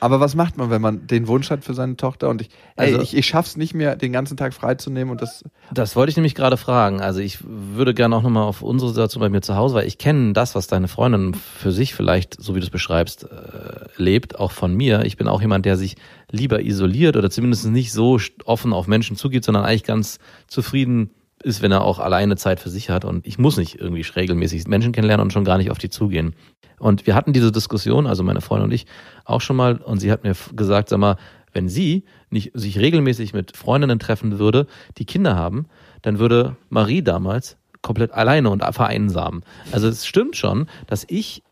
E: Aber was macht man, wenn man den Wunsch hat für seine Tochter und ich,
D: Also-
E: ey, ich, ich schaff's nicht mehr, den ganzen Tag freizunehmen und das,
D: Das wollte ich nämlich gerade fragen. Also ich würde gerne auch nochmal auf unsere Situation bei mir zu Hause, weil ich kenne das, was deine Freundin für sich vielleicht, so wie du es beschreibst, äh, lebt, auch von mir. Ich bin auch jemand, der sich lieber isoliert oder zumindest nicht so offen auf Menschen zugeht, sondern eigentlich ganz zufrieden ist, wenn er auch alleine Zeit für sich hat. Und ich muss nicht irgendwie regelmäßig Menschen kennenlernen und schon gar nicht auf die zugehen. Und wir hatten diese Diskussion, also meine Freundin und ich, auch schon mal, und sie hat mir gesagt, sag mal, wenn sie nicht sich regelmäßig mit Freundinnen treffen würde, die Kinder haben, dann würde Marie damals komplett alleine und vereinsamen. Also es stimmt schon, dass ich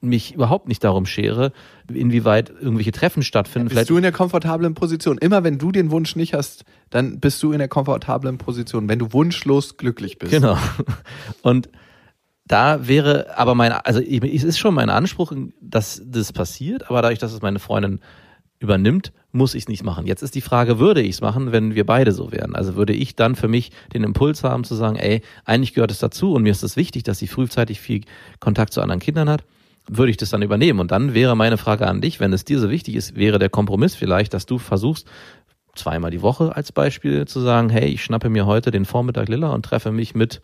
D: mich überhaupt nicht darum schere, inwieweit irgendwelche Treffen stattfinden.
E: bist du in der komfortablen Position. Immer wenn du den Wunsch nicht hast, dann bist du in der komfortablen Position, wenn du wunschlos glücklich bist.
D: Genau. Und da wäre aber mein, also ich- es ist schon mein Anspruch, dass das passiert, aber dadurch, dass es meine Freundin übernimmt, muss ich es nicht machen. Jetzt ist die Frage, würde ich es machen, wenn wir beide so wären? Also würde ich dann für mich den Impuls haben zu sagen, ey, eigentlich gehört es dazu und mir ist es wichtig, dass sie frühzeitig viel Kontakt zu anderen Kindern hat, würde ich das dann übernehmen? Und dann wäre meine Frage an dich, wenn es dir so wichtig ist, wäre der Kompromiss vielleicht, dass du versuchst, zweimal die Woche als Beispiel zu sagen, hey, ich schnappe mir heute den Vormittag Lilla und treffe mich mit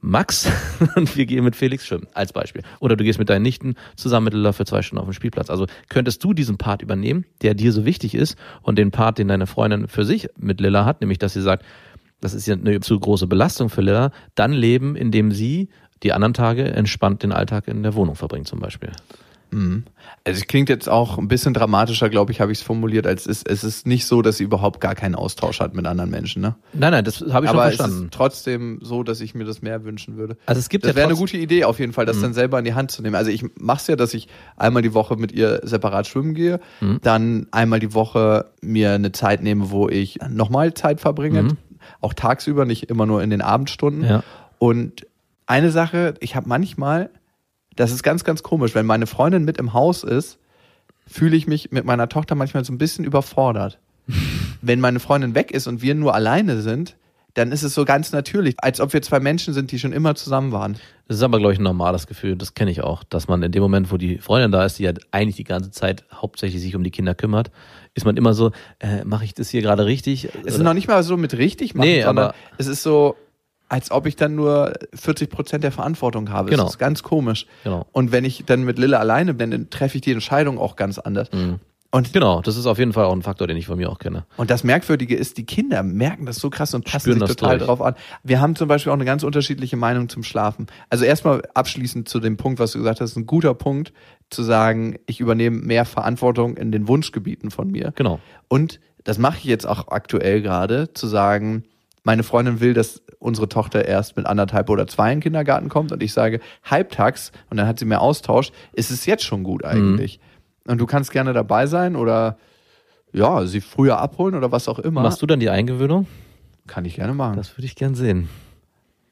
D: Max und wir gehen mit Felix schwimmen, als Beispiel. Oder du gehst mit deinen Nichten zusammen mit Lilla für zwei Stunden auf den Spielplatz. Also könntest du diesen Part übernehmen, der dir so wichtig ist und den Part, den deine Freundin für sich mit Lilla hat, nämlich dass sie sagt, das ist ja eine zu große Belastung für Lilla, dann leben, indem sie die anderen Tage entspannt den Alltag in der Wohnung verbringt zum Beispiel.
E: Also es klingt jetzt auch ein bisschen dramatischer, glaube ich, habe ich es formuliert, als es, es ist nicht so, dass sie überhaupt gar keinen Austausch hat mit anderen Menschen. Ne?
D: Nein, nein, das habe ich
E: Aber
D: schon
E: es
D: verstanden.
E: ist trotzdem so, dass ich mir das mehr wünschen würde.
D: Also es gibt
E: das
D: ja
E: wäre eine gute Idee auf jeden Fall, das dann selber in die Hand zu nehmen. Also ich mache es ja, dass ich einmal die Woche mit ihr separat schwimmen gehe, dann einmal die Woche mir eine Zeit nehme, wo ich nochmal Zeit verbringe, auch tagsüber, nicht immer nur in den Abendstunden.
D: Ja.
E: Und eine Sache, ich habe manchmal, das ist ganz, ganz komisch, wenn meine Freundin mit im Haus ist, fühle ich mich mit meiner Tochter manchmal so ein bisschen überfordert. wenn meine Freundin weg ist und wir nur alleine sind, dann ist es so ganz natürlich, als ob wir zwei Menschen sind, die schon immer zusammen waren.
D: Das ist aber, glaube ich, ein normales Gefühl. Das kenne ich auch, dass man in dem Moment, wo die Freundin da ist, die ja eigentlich die ganze Zeit hauptsächlich sich um die Kinder kümmert, ist man immer so, äh, mache ich das hier gerade richtig?
E: Es ist noch nicht mal so mit richtig machen,
D: Nee,
E: sondern
D: aber-
E: es ist so, als ob ich dann nur 40 Prozent der Verantwortung habe.
D: Genau.
E: Das ist ganz komisch.
D: Genau.
E: Und wenn ich dann mit Lille alleine bin, dann treffe ich die Entscheidung auch ganz anders. Und
D: Genau, das ist auf jeden Fall auch ein Faktor, den ich von mir auch kenne.
E: Und das Merkwürdige ist, die Kinder merken das so krass und passen
D: Spüren
E: sich
D: das
E: total
D: durch.
E: drauf an. Wir haben zum Beispiel auch eine ganz unterschiedliche Meinung zum Schlafen. Also erstmal abschließend zu dem Punkt, was du gesagt hast, ein guter Punkt, zu sagen, ich übernehme mehr Verantwortung in den Wunschgebieten von mir.
D: Genau.
E: Und das mache ich jetzt auch aktuell gerade, zu sagen, meine Freundin will, dass unsere Tochter erst mit anderthalb oder zwei in den Kindergarten kommt und ich sage, halbtags, und dann hat sie mehr Austausch, ist es jetzt schon gut eigentlich. Und du kannst gerne dabei sein oder ja, sie früher abholen oder was auch immer.
D: Machst du dann die Eingewöhnung?
E: Kann ich gerne machen.
D: Das würde ich gern sehen.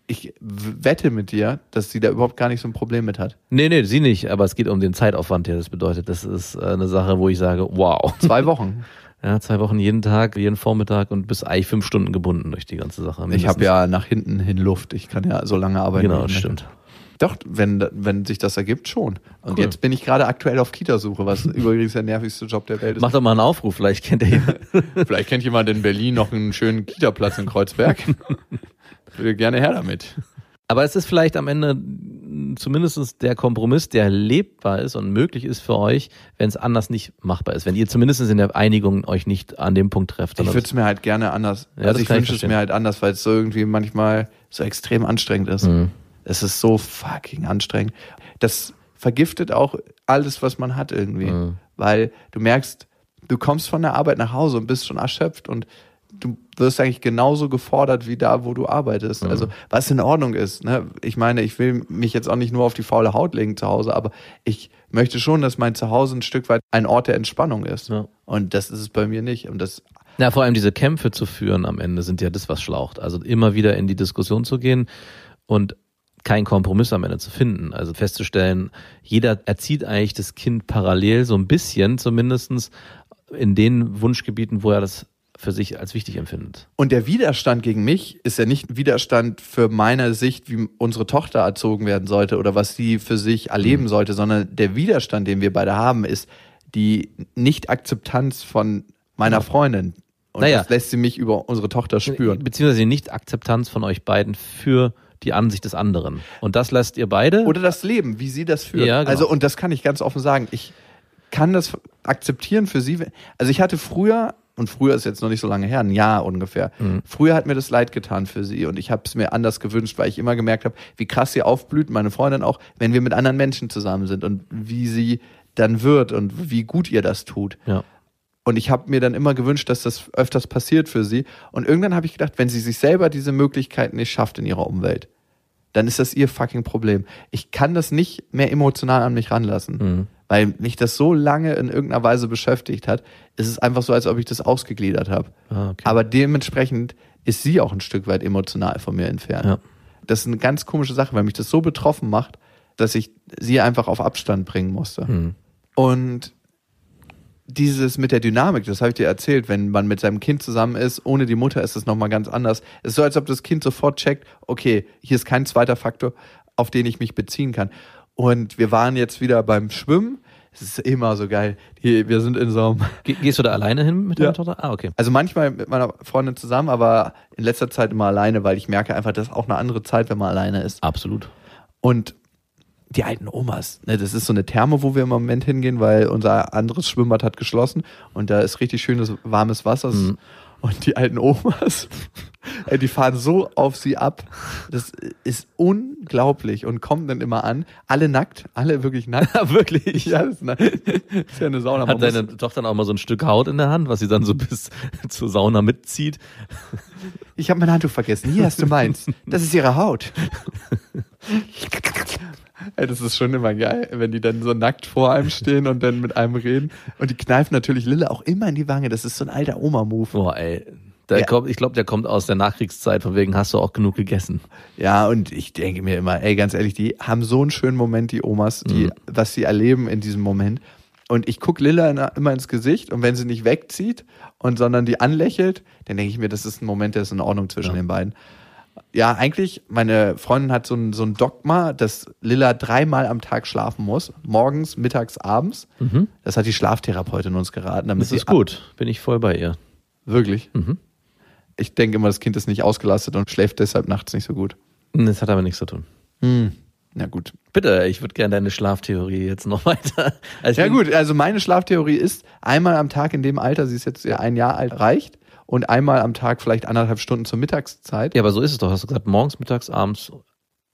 E: Ich wette mit dir, dass sie da überhaupt gar nicht so ein Problem mit hat.
D: Nee, nee, sie nicht, aber es geht um den Zeitaufwand, der das bedeutet. Das ist äh, eine Sache, wo ich sage, wow.
E: Zwei Wochen.
D: Ja, zwei Wochen jeden Tag, jeden Vormittag und bis eigentlich fünf Stunden gebunden durch die ganze Sache.
E: Ich habe ja nach hinten hin Luft. Ich kann ja so lange arbeiten.
D: Genau, stimmt.
E: Doch, wenn, wenn sich das ergibt, schon. Und
D: Cool.
E: jetzt bin ich gerade aktuell auf Kitasuche, was übrigens der nervigste Job der Welt ist.
D: Mach doch mal einen Aufruf, vielleicht kennt ihr jemanden.
E: Vielleicht kennt jemand in Berlin noch einen schönen Kita-Platz in Kreuzberg. Würde gerne her damit.
D: Aber es ist vielleicht am Ende zumindest der Kompromiss, der lebbar ist und möglich ist für euch, wenn es anders nicht machbar ist. Wenn ihr zumindest in der Einigung euch nicht an dem Punkt trefft.
E: Ich würde es mir halt gerne anders.
D: Ja,
E: also ich wünsche es mir halt anders, weil es so irgendwie manchmal so extrem anstrengend ist.
D: Mhm.
E: Es ist so fucking anstrengend. Das vergiftet auch alles, was man hat irgendwie.
D: Mhm.
E: Weil du merkst, du kommst von der Arbeit nach Hause und bist schon erschöpft und du wirst eigentlich genauso gefordert wie da, wo du arbeitest. Also was in Ordnung ist. Ne? Ich meine, ich will mich jetzt auch nicht nur auf die faule Haut legen zu Hause, aber ich möchte schon, dass mein Zuhause ein Stück weit ein Ort der Entspannung ist.
D: Ja.
E: Und das ist es bei mir nicht. Und das
D: Na, vor allem diese Kämpfe zu führen am Ende sind ja das, was schlaucht. Also immer wieder in die Diskussion zu gehen und keinen Kompromiss am Ende zu finden. Also festzustellen, jeder erzieht eigentlich das Kind parallel so ein bisschen, zumindestens in den Wunschgebieten, wo er das für sich als wichtig empfindet.
E: Und der Widerstand gegen mich ist ja nicht ein Widerstand für meine Sicht, wie unsere Tochter erzogen werden sollte oder was sie für sich
D: Mhm.
E: erleben sollte, sondern der Widerstand, den wir beide haben, ist die Nicht-Akzeptanz von meiner Freundin. Und
D: Naja.
E: das lässt sie mich über unsere Tochter spüren.
D: Beziehungsweise die Nicht-Akzeptanz von euch beiden für die Ansicht des anderen. Und das lasst ihr beide.
E: Oder das Leben, wie sie das führt.
D: Ja, genau.
E: Also, und das kann ich ganz offen sagen. Ich kann das akzeptieren für sie. Also, ich hatte früher, und früher ist jetzt noch nicht so lange her, ein Jahr ungefähr.
D: Mhm.
E: Früher hat mir das leid getan für sie und ich habe es mir anders gewünscht, weil ich immer gemerkt habe, wie krass sie aufblüht, meine Freundin auch, wenn wir mit anderen Menschen zusammen sind und wie sie dann wird und wie gut ihr das tut.
D: ja.
E: Und ich habe mir dann immer gewünscht, dass das öfters passiert für sie. Und irgendwann habe ich gedacht, wenn sie sich selber diese Möglichkeiten nicht schafft in ihrer Umwelt, dann ist das ihr fucking Problem. Ich kann das nicht mehr emotional an mich ranlassen,
D: Mhm.
E: Weil mich das so lange in irgendeiner Weise beschäftigt hat. Es ist einfach so, als ob ich das ausgegliedert habe.
D: Ah, okay.
E: Aber dementsprechend ist sie auch ein Stück weit emotional von mir entfernt.
D: Ja.
E: Das ist eine ganz komische Sache, weil mich das so betroffen macht, dass ich sie einfach auf Abstand bringen musste.
D: Mhm.
E: Und dieses mit der Dynamik, das habe ich dir erzählt, wenn man mit seinem Kind zusammen ist, ohne die Mutter ist es nochmal ganz anders. Es ist so, als ob das Kind sofort checkt, okay, hier ist kein zweiter Faktor, auf den ich mich beziehen kann. Und wir waren jetzt wieder beim Schwimmen. Es ist immer so geil. Hier, wir sind in so einem,
D: Ge gehst du da alleine hin mit deiner
E: Ja.
D: Tochter? Ah, okay.
E: also manchmal mit meiner Freundin zusammen, aber in letzter Zeit immer alleine, weil ich merke einfach, das ist auch eine andere Zeit, wenn man alleine ist.
D: Absolut.
E: Und die alten Omas, ne, das ist so eine Therme, wo wir im Moment hingehen, weil unser anderes Schwimmbad hat geschlossen und da ist richtig schönes warmes Wasser.
D: Mhm.
E: Und die alten Omas, die fahren so auf sie ab. Das ist unglaublich und kommen dann immer an, alle nackt, alle wirklich nackt.
D: Wirklich?
E: Ja, das ist, eine, das ist ja eine Sauna.
D: Hat deine Tochter dann auch mal so ein Stück Haut in der Hand, was sie dann so bis zur Sauna mitzieht?
E: Ich habe mein Handtuch vergessen. Hier hast du meins. Das ist ihre Haut. Ey, das ist schon immer geil, wenn die dann so nackt vor einem stehen und dann mit einem reden. Und die kneifen natürlich Lille auch immer in die Wange. Das ist so ein alter Oma-Move.
D: Boah, ey. Der
E: Ja.
D: kommt, ich glaube, der kommt aus der Nachkriegszeit, von wegen hast du auch genug gegessen.
E: Ja, und ich denke mir immer, ey, ganz ehrlich, die haben so einen schönen Moment, die Omas, die,
D: Mhm.
E: was sie erleben in diesem Moment. Und ich guck Lilla immer ins Gesicht und wenn sie nicht wegzieht und sondern die anlächelt, dann denke ich mir, das ist ein Moment, der ist in Ordnung zwischen
D: Ja.
E: den beiden. Ja, eigentlich, meine Freundin hat so ein, so ein Dogma, dass Lilla dreimal am Tag schlafen muss. Morgens, mittags, abends. Das hat die Schlaftherapeutin uns geraten. Damit
D: Mhm. Das ist gut. Bin ich voll bei ihr.
E: Wirklich?
D: Mhm.
E: Ich denke immer, das Kind ist nicht ausgelastet und schläft deshalb nachts nicht so gut.
D: Das hat aber nichts zu tun.
E: Na gut.
D: Bitte, ich würde gerne deine Schlaftheorie jetzt noch weiter. Also
E: Ja gut, also meine Schlaftheorie ist, einmal am Tag in dem Alter, sie ist jetzt ja ein Jahr alt, reicht. Und einmal am Tag vielleicht anderthalb Stunden zur Mittagszeit.
D: Ja, aber so ist es doch. Hast du gesagt, morgens, mittags, abends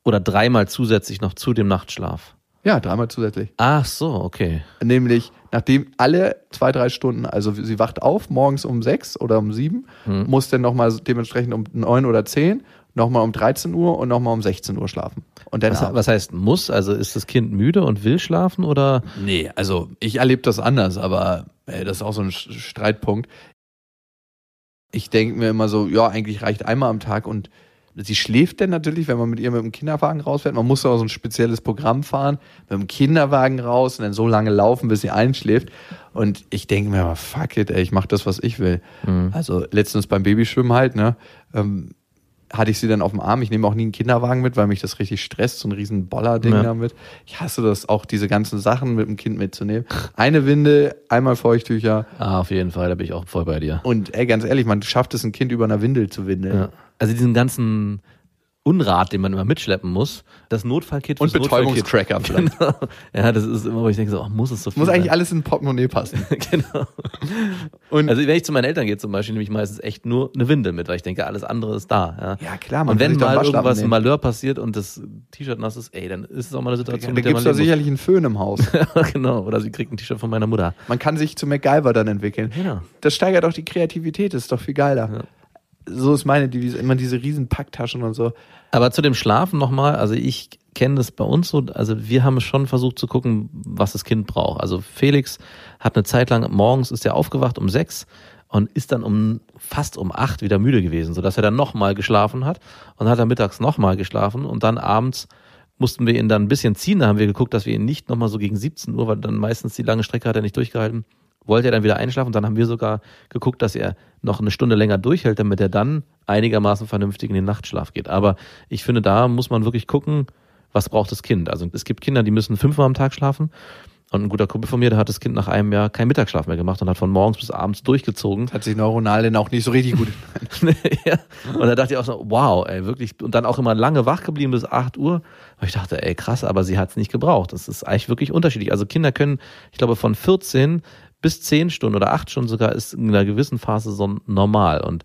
D: oder dreimal zusätzlich noch zu dem Nachtschlaf.
E: Ja, dreimal zusätzlich.
D: Ach so, okay.
E: Nämlich, nachdem alle zwei, drei Stunden, also sie wacht auf, morgens um sechs oder um sieben,
D: Hm.
E: muss dann nochmal dementsprechend um neun oder zehn, nochmal um 13 Uhr und nochmal um 16 Uhr schlafen. Und dann
D: Was,
E: abends.
D: was heißt muss? Also ist das Kind müde und will schlafen oder?
E: Nee, also ich erlebe das anders, aber ey, das ist auch so ein Streitpunkt. Ich denke mir immer so, ja, eigentlich reicht einmal am Tag und sie schläft dann natürlich, wenn man mit ihr mit dem Kinderwagen rausfährt. Man muss auch so ein spezielles Programm fahren, mit dem Kinderwagen raus und dann so lange laufen, bis sie einschläft. Und ich denke mir immer, fuck it, ey, ich mache das, was ich will. Also letztens beim Babyschwimmen halt, ne, ähm, hatte ich sie dann auf dem Arm. Ich nehme auch nie einen Kinderwagen mit, weil mich das richtig stresst, so ein riesen Boller-Ding
D: Ja.
E: damit. Ich hasse das auch, diese ganzen Sachen mit dem Kind mitzunehmen. Eine Winde, einmal Feuchttücher
D: Ah, auf jeden Fall, da bin ich auch voll bei dir.
E: und ey, ganz ehrlich, man schafft es, ein Kind über einer Windel zu windeln.
D: Ja. Also diesen ganzen Unrat, den man immer mitschleppen muss, das Notfallkit
E: Und vielleicht.
D: Genau. Ja, das ist immer, wo ich denke, so, ach, muss es so viel
E: Muss eigentlich
D: sein?
E: alles in ein Portemonnaie passen.
D: genau.
E: Und
D: Also wenn ich zu meinen Eltern gehe zum Beispiel, nehme ich meistens echt nur eine Windel mit, weil ich denke, alles andere ist da. Ja,
E: Ja, klar, man
D: Und wenn mal irgendwas ein. Malheur passiert und das T-Shirt nass ist, ey, dann ist es auch mal eine Situation,
E: da
D: mit der
E: gibt's
D: man
E: doch
D: leben
E: sicherlich einen Föhn im Haus.
D: genau. Oder sie kriegt ein T-Shirt von meiner Mutter.
E: Man kann sich zu MacGyver dann entwickeln.
D: Genau.
E: Das steigert auch die Kreativität, das ist doch viel geiler. So ist meine Devise, immer diese riesen Packtaschen und so.
D: Aber zu dem Schlafen nochmal, also ich kenne das bei uns so, also wir haben schon versucht zu gucken, was das Kind braucht. Also Felix hat eine Zeit lang, morgens ist er aufgewacht um sechs und ist dann um fast um acht wieder müde gewesen, sodass er dann nochmal geschlafen hat und hat dann mittags nochmal geschlafen und dann abends mussten wir ihn dann ein bisschen ziehen. Da haben wir geguckt, dass wir ihn nicht nochmal so gegen 17 Uhr, weil dann meistens die lange Strecke hat er nicht durchgehalten, wollte er dann wieder einschlafen. Und dann haben wir sogar geguckt, dass er noch eine Stunde länger durchhält, damit er dann einigermaßen vernünftig in den Nachtschlaf geht. Aber ich finde, da muss man wirklich gucken, was braucht das Kind. Also es gibt Kinder, die müssen fünfmal am Tag schlafen. Und ein guter Kumpel von mir, der hat das Kind nach einem Jahr keinen Mittagsschlaf mehr gemacht und hat von morgens bis abends durchgezogen.
E: Hat sich neuronal denn auch nicht so richtig gut.
D: ja. Und da dachte ich auch so, wow, ey, wirklich. Und dann auch immer lange wach geblieben bis 8 Uhr. Und ich dachte, ey, krass, aber sie hat es nicht gebraucht. Das ist eigentlich wirklich unterschiedlich. Also Kinder können, ich glaube, von 14 bis 10 Stunden oder 8 Stunden sogar ist in einer gewissen Phase so normal. Und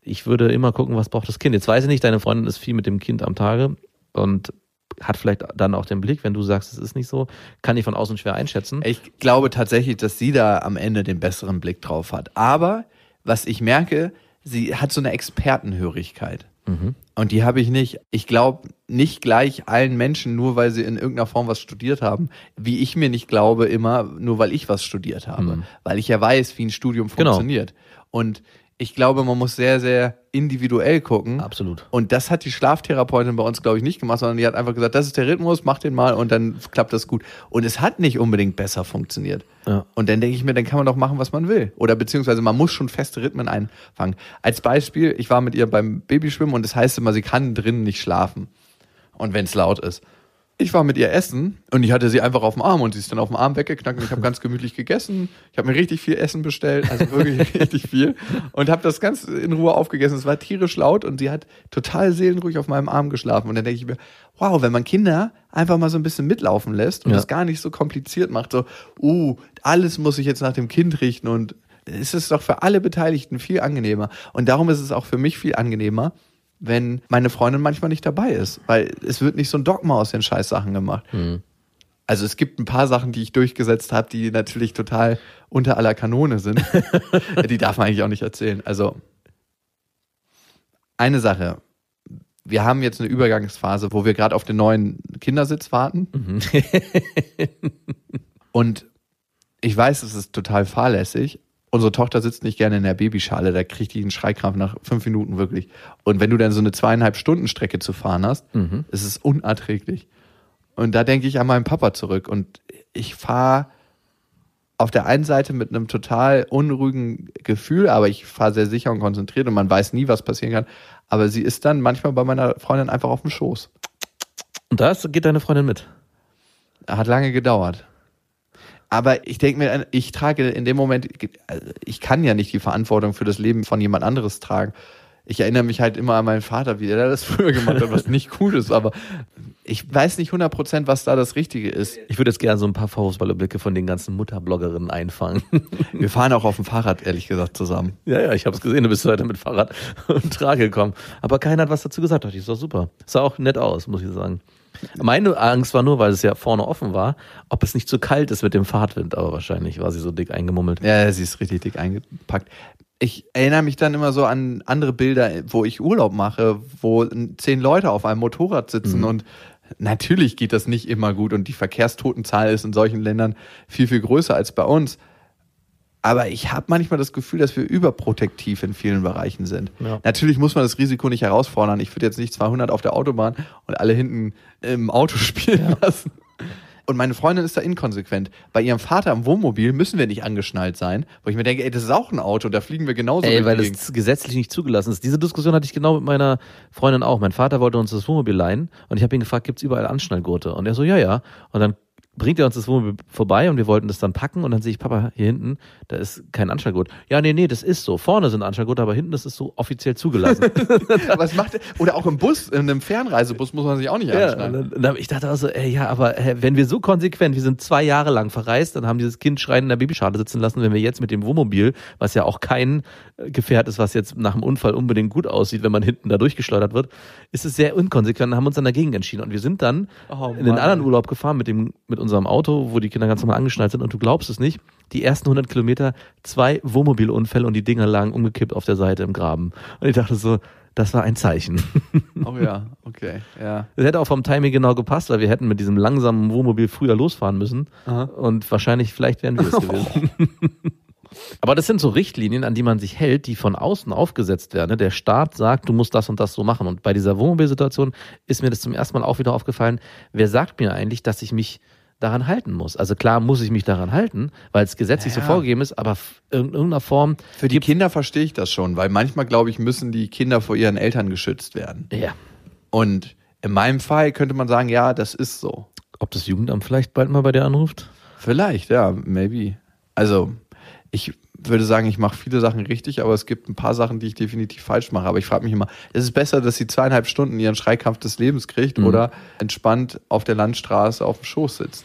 D: ich würde immer gucken, was braucht das Kind. Jetzt weiß ich nicht, deine Freundin ist viel mit dem Kind am Tage und hat vielleicht dann auch den Blick, wenn du sagst, es ist nicht so, kann ich von außen schwer einschätzen.
E: Ich glaube tatsächlich, dass sie da am Ende den besseren Blick drauf hat. Aber was ich merke, sie hat so eine Expertenhörigkeit. Und die habe ich nicht. Ich glaube nicht gleich allen Menschen, nur weil sie in irgendeiner Form was studiert haben, wie ich mir nicht glaube immer, nur weil ich was studiert habe.
D: Mhm.
E: Weil ich ja weiß, wie ein Studium
D: Genau.
E: funktioniert. Und ich glaube, man muss sehr, sehr individuell gucken.
D: Absolut.
E: Und das hat die Schlaftherapeutin bei uns, glaube ich, nicht gemacht, sondern die hat einfach gesagt, das ist der Rhythmus, mach den mal und dann klappt das gut. Und es hat nicht unbedingt besser funktioniert.
D: Ja.
E: Und dann denke ich mir, dann kann man doch machen, was man will. Oder beziehungsweise man muss schon feste Rhythmen einfangen. Als Beispiel, ich war mit ihr beim Babyschwimmen und es das heißt immer, sie kann drinnen nicht schlafen. Und wenn es laut ist. Ich war mit ihr essen und ich hatte sie einfach auf dem Arm und sie ist dann auf dem Arm weggeknackt und ich habe ganz gemütlich gegessen. Ich habe mir richtig viel Essen bestellt, also wirklich richtig viel und habe das ganz in Ruhe aufgegessen. Es war tierisch laut und sie hat total seelenruhig auf meinem Arm geschlafen und dann denke ich mir, wow, wenn man Kinder einfach mal so ein bisschen mitlaufen lässt und
D: Ja.
E: das gar nicht so kompliziert macht, so, uh, alles muss ich jetzt nach dem Kind richten und es ist doch für alle Beteiligten viel angenehmer und darum ist es auch für mich viel angenehmer, wenn meine Freundin manchmal nicht dabei ist, weil es wird nicht so ein Dogma aus den Scheißsachen gemacht. Also es gibt ein paar Sachen, die ich durchgesetzt habe, die natürlich total unter aller Kanone sind. die darf man eigentlich auch nicht erzählen. Also eine Sache. Wir haben jetzt eine Übergangsphase, wo wir gerade auf den neuen Kindersitz warten. Und ich weiß, es ist total fahrlässig. Unsere Tochter sitzt nicht gerne in der Babyschale, da kriegt die einen Schreikrampf nach fünf Minuten wirklich. Und wenn du dann so eine zweieinhalb Stunden Strecke zu fahren hast, ist es unerträglich. Und da denke ich an meinen Papa zurück. Und ich fahre auf der einen Seite mit einem total unruhigen Gefühl, aber ich fahre sehr sicher und konzentriert und man weiß nie, was passieren kann. Aber sie ist dann manchmal bei meiner Freundin einfach auf dem Schoß.
D: Und da geht deine Freundin mit.
E: Hat lange gedauert. Aber ich denke mir, ich trage in dem Moment, ich kann ja nicht die Verantwortung für das Leben von jemand anderes tragen. Ich erinnere mich halt immer an meinen Vater, wie der das früher gemacht hat, was nicht cool ist, aber ich weiß nicht 100%, was da das Richtige ist.
D: Ich würde jetzt gerne so ein paar Vorwurfsblicke von den ganzen Mutterbloggerinnen einfangen.
E: Wir fahren auch auf dem Fahrrad, ehrlich gesagt, zusammen.
D: ja, ja, ich habe es gesehen, du bist heute mit Fahrrad und Trage gekommen. Aber keiner hat was dazu gesagt. Dachte ich, ist doch super. Sah auch nett aus, muss ich sagen. Meine Angst war nur, weil es ja vorne offen war, ob es nicht zu kalt ist mit dem Fahrtwind, aber wahrscheinlich war sie so dick eingemummelt.
E: Ja, sie ist richtig dick eingepackt. Ich erinnere mich dann immer so an andere Bilder, wo ich Urlaub mache, wo zehn Leute auf einem Motorrad sitzen und natürlich geht das nicht immer gut und die Verkehrstotenzahl ist in solchen Ländern viel, viel größer als bei uns. Aber ich habe manchmal das Gefühl, dass wir überprotektiv in vielen Bereichen sind.
D: Ja.
E: Natürlich muss man das Risiko nicht herausfordern. Ich würde jetzt nicht 200 auf der Autobahn und alle hinten im Auto spielen lassen. Und meine Freundin ist da inkonsequent. Bei ihrem Vater im Wohnmobil müssen wir nicht angeschnallt sein, wo ich mir denke, ey, das ist auch ein Auto, da fliegen wir genauso
D: Ey, weil es gesetzlich nicht zugelassen ist. Diese Diskussion hatte ich genau mit meiner Freundin auch. Mein Vater wollte uns das Wohnmobil leihen und ich habe ihn gefragt, gibt's überall Anschnallgurte? Und er so, ja, ja. Und dann bringt er uns das Wohnmobil vorbei und wir wollten das dann packen und dann sehe ich, Papa, hier hinten, da ist kein Anschnallgurt. Ja, nee, nee, das ist so. Vorne sind Anschnallgurte, aber hinten das ist so offiziell zugelassen.
E: Was macht der? Oder auch im Bus, in einem Fernreisebus muss man sich auch nicht
D: Ja,
E: anschnallen.
D: und dann, ich dachte also, ey, ja, aber wenn wir so konsequent, wir sind zwei Jahre lang verreist, dann haben dieses Kind schreien in der Babyschale sitzen lassen, wenn wir jetzt mit dem Wohnmobil, was ja auch kein äh, Gefährt ist, was jetzt nach dem Unfall unbedingt gut aussieht, wenn man hinten da durchgeschleudert wird, ist es sehr inkonsequent und haben uns dann dagegen entschieden. Und wir sind dann
E: Oh,
D: in den anderen Urlaub gefahren mit dem mit unserem Auto, wo die Kinder ganz normal angeschnallt sind und du glaubst es nicht, die ersten 100 Kilometer zwei Wohnmobilunfälle und die Dinger lagen umgekippt auf der Seite im Graben. Und ich dachte so, das war ein Zeichen.
E: Oh ja, okay, ja.
D: Das hätte auch vom Timing genau gepasst, weil wir hätten mit diesem langsamen Wohnmobil früher losfahren müssen.
E: Aha.
D: Und wahrscheinlich, vielleicht wären wir es gewesen. Aber das sind so Richtlinien, an die man sich hält, die von außen aufgesetzt werden. ne? Der Staat sagt, du musst das und das so machen. Und bei dieser Wohnmobilsituation ist mir das zum ersten Mal auch wieder aufgefallen. Wer sagt mir eigentlich, dass ich mich daran halten muss? Also klar muss ich mich daran halten, weil es gesetzlich so
E: Ja.
D: vorgegeben ist, aber in irgendeiner Form.
E: Für die Kinder verstehe ich das schon, weil manchmal, glaube ich, müssen die Kinder vor ihren Eltern geschützt werden.
D: Ja.
E: Und in meinem Fall könnte man sagen, ja, das ist so.
D: Ob das Jugendamt vielleicht bald mal bei dir anruft?
E: Vielleicht, ja, maybe. Also, ich würde sagen, ich mache viele Sachen richtig, aber es gibt ein paar Sachen, die ich definitiv falsch mache. Aber ich frage mich immer, ist es besser, dass sie zweieinhalb Stunden ihren Schreikampf des Lebens kriegt
D: Mhm.
E: oder entspannt auf der Landstraße auf dem Schoß sitzt?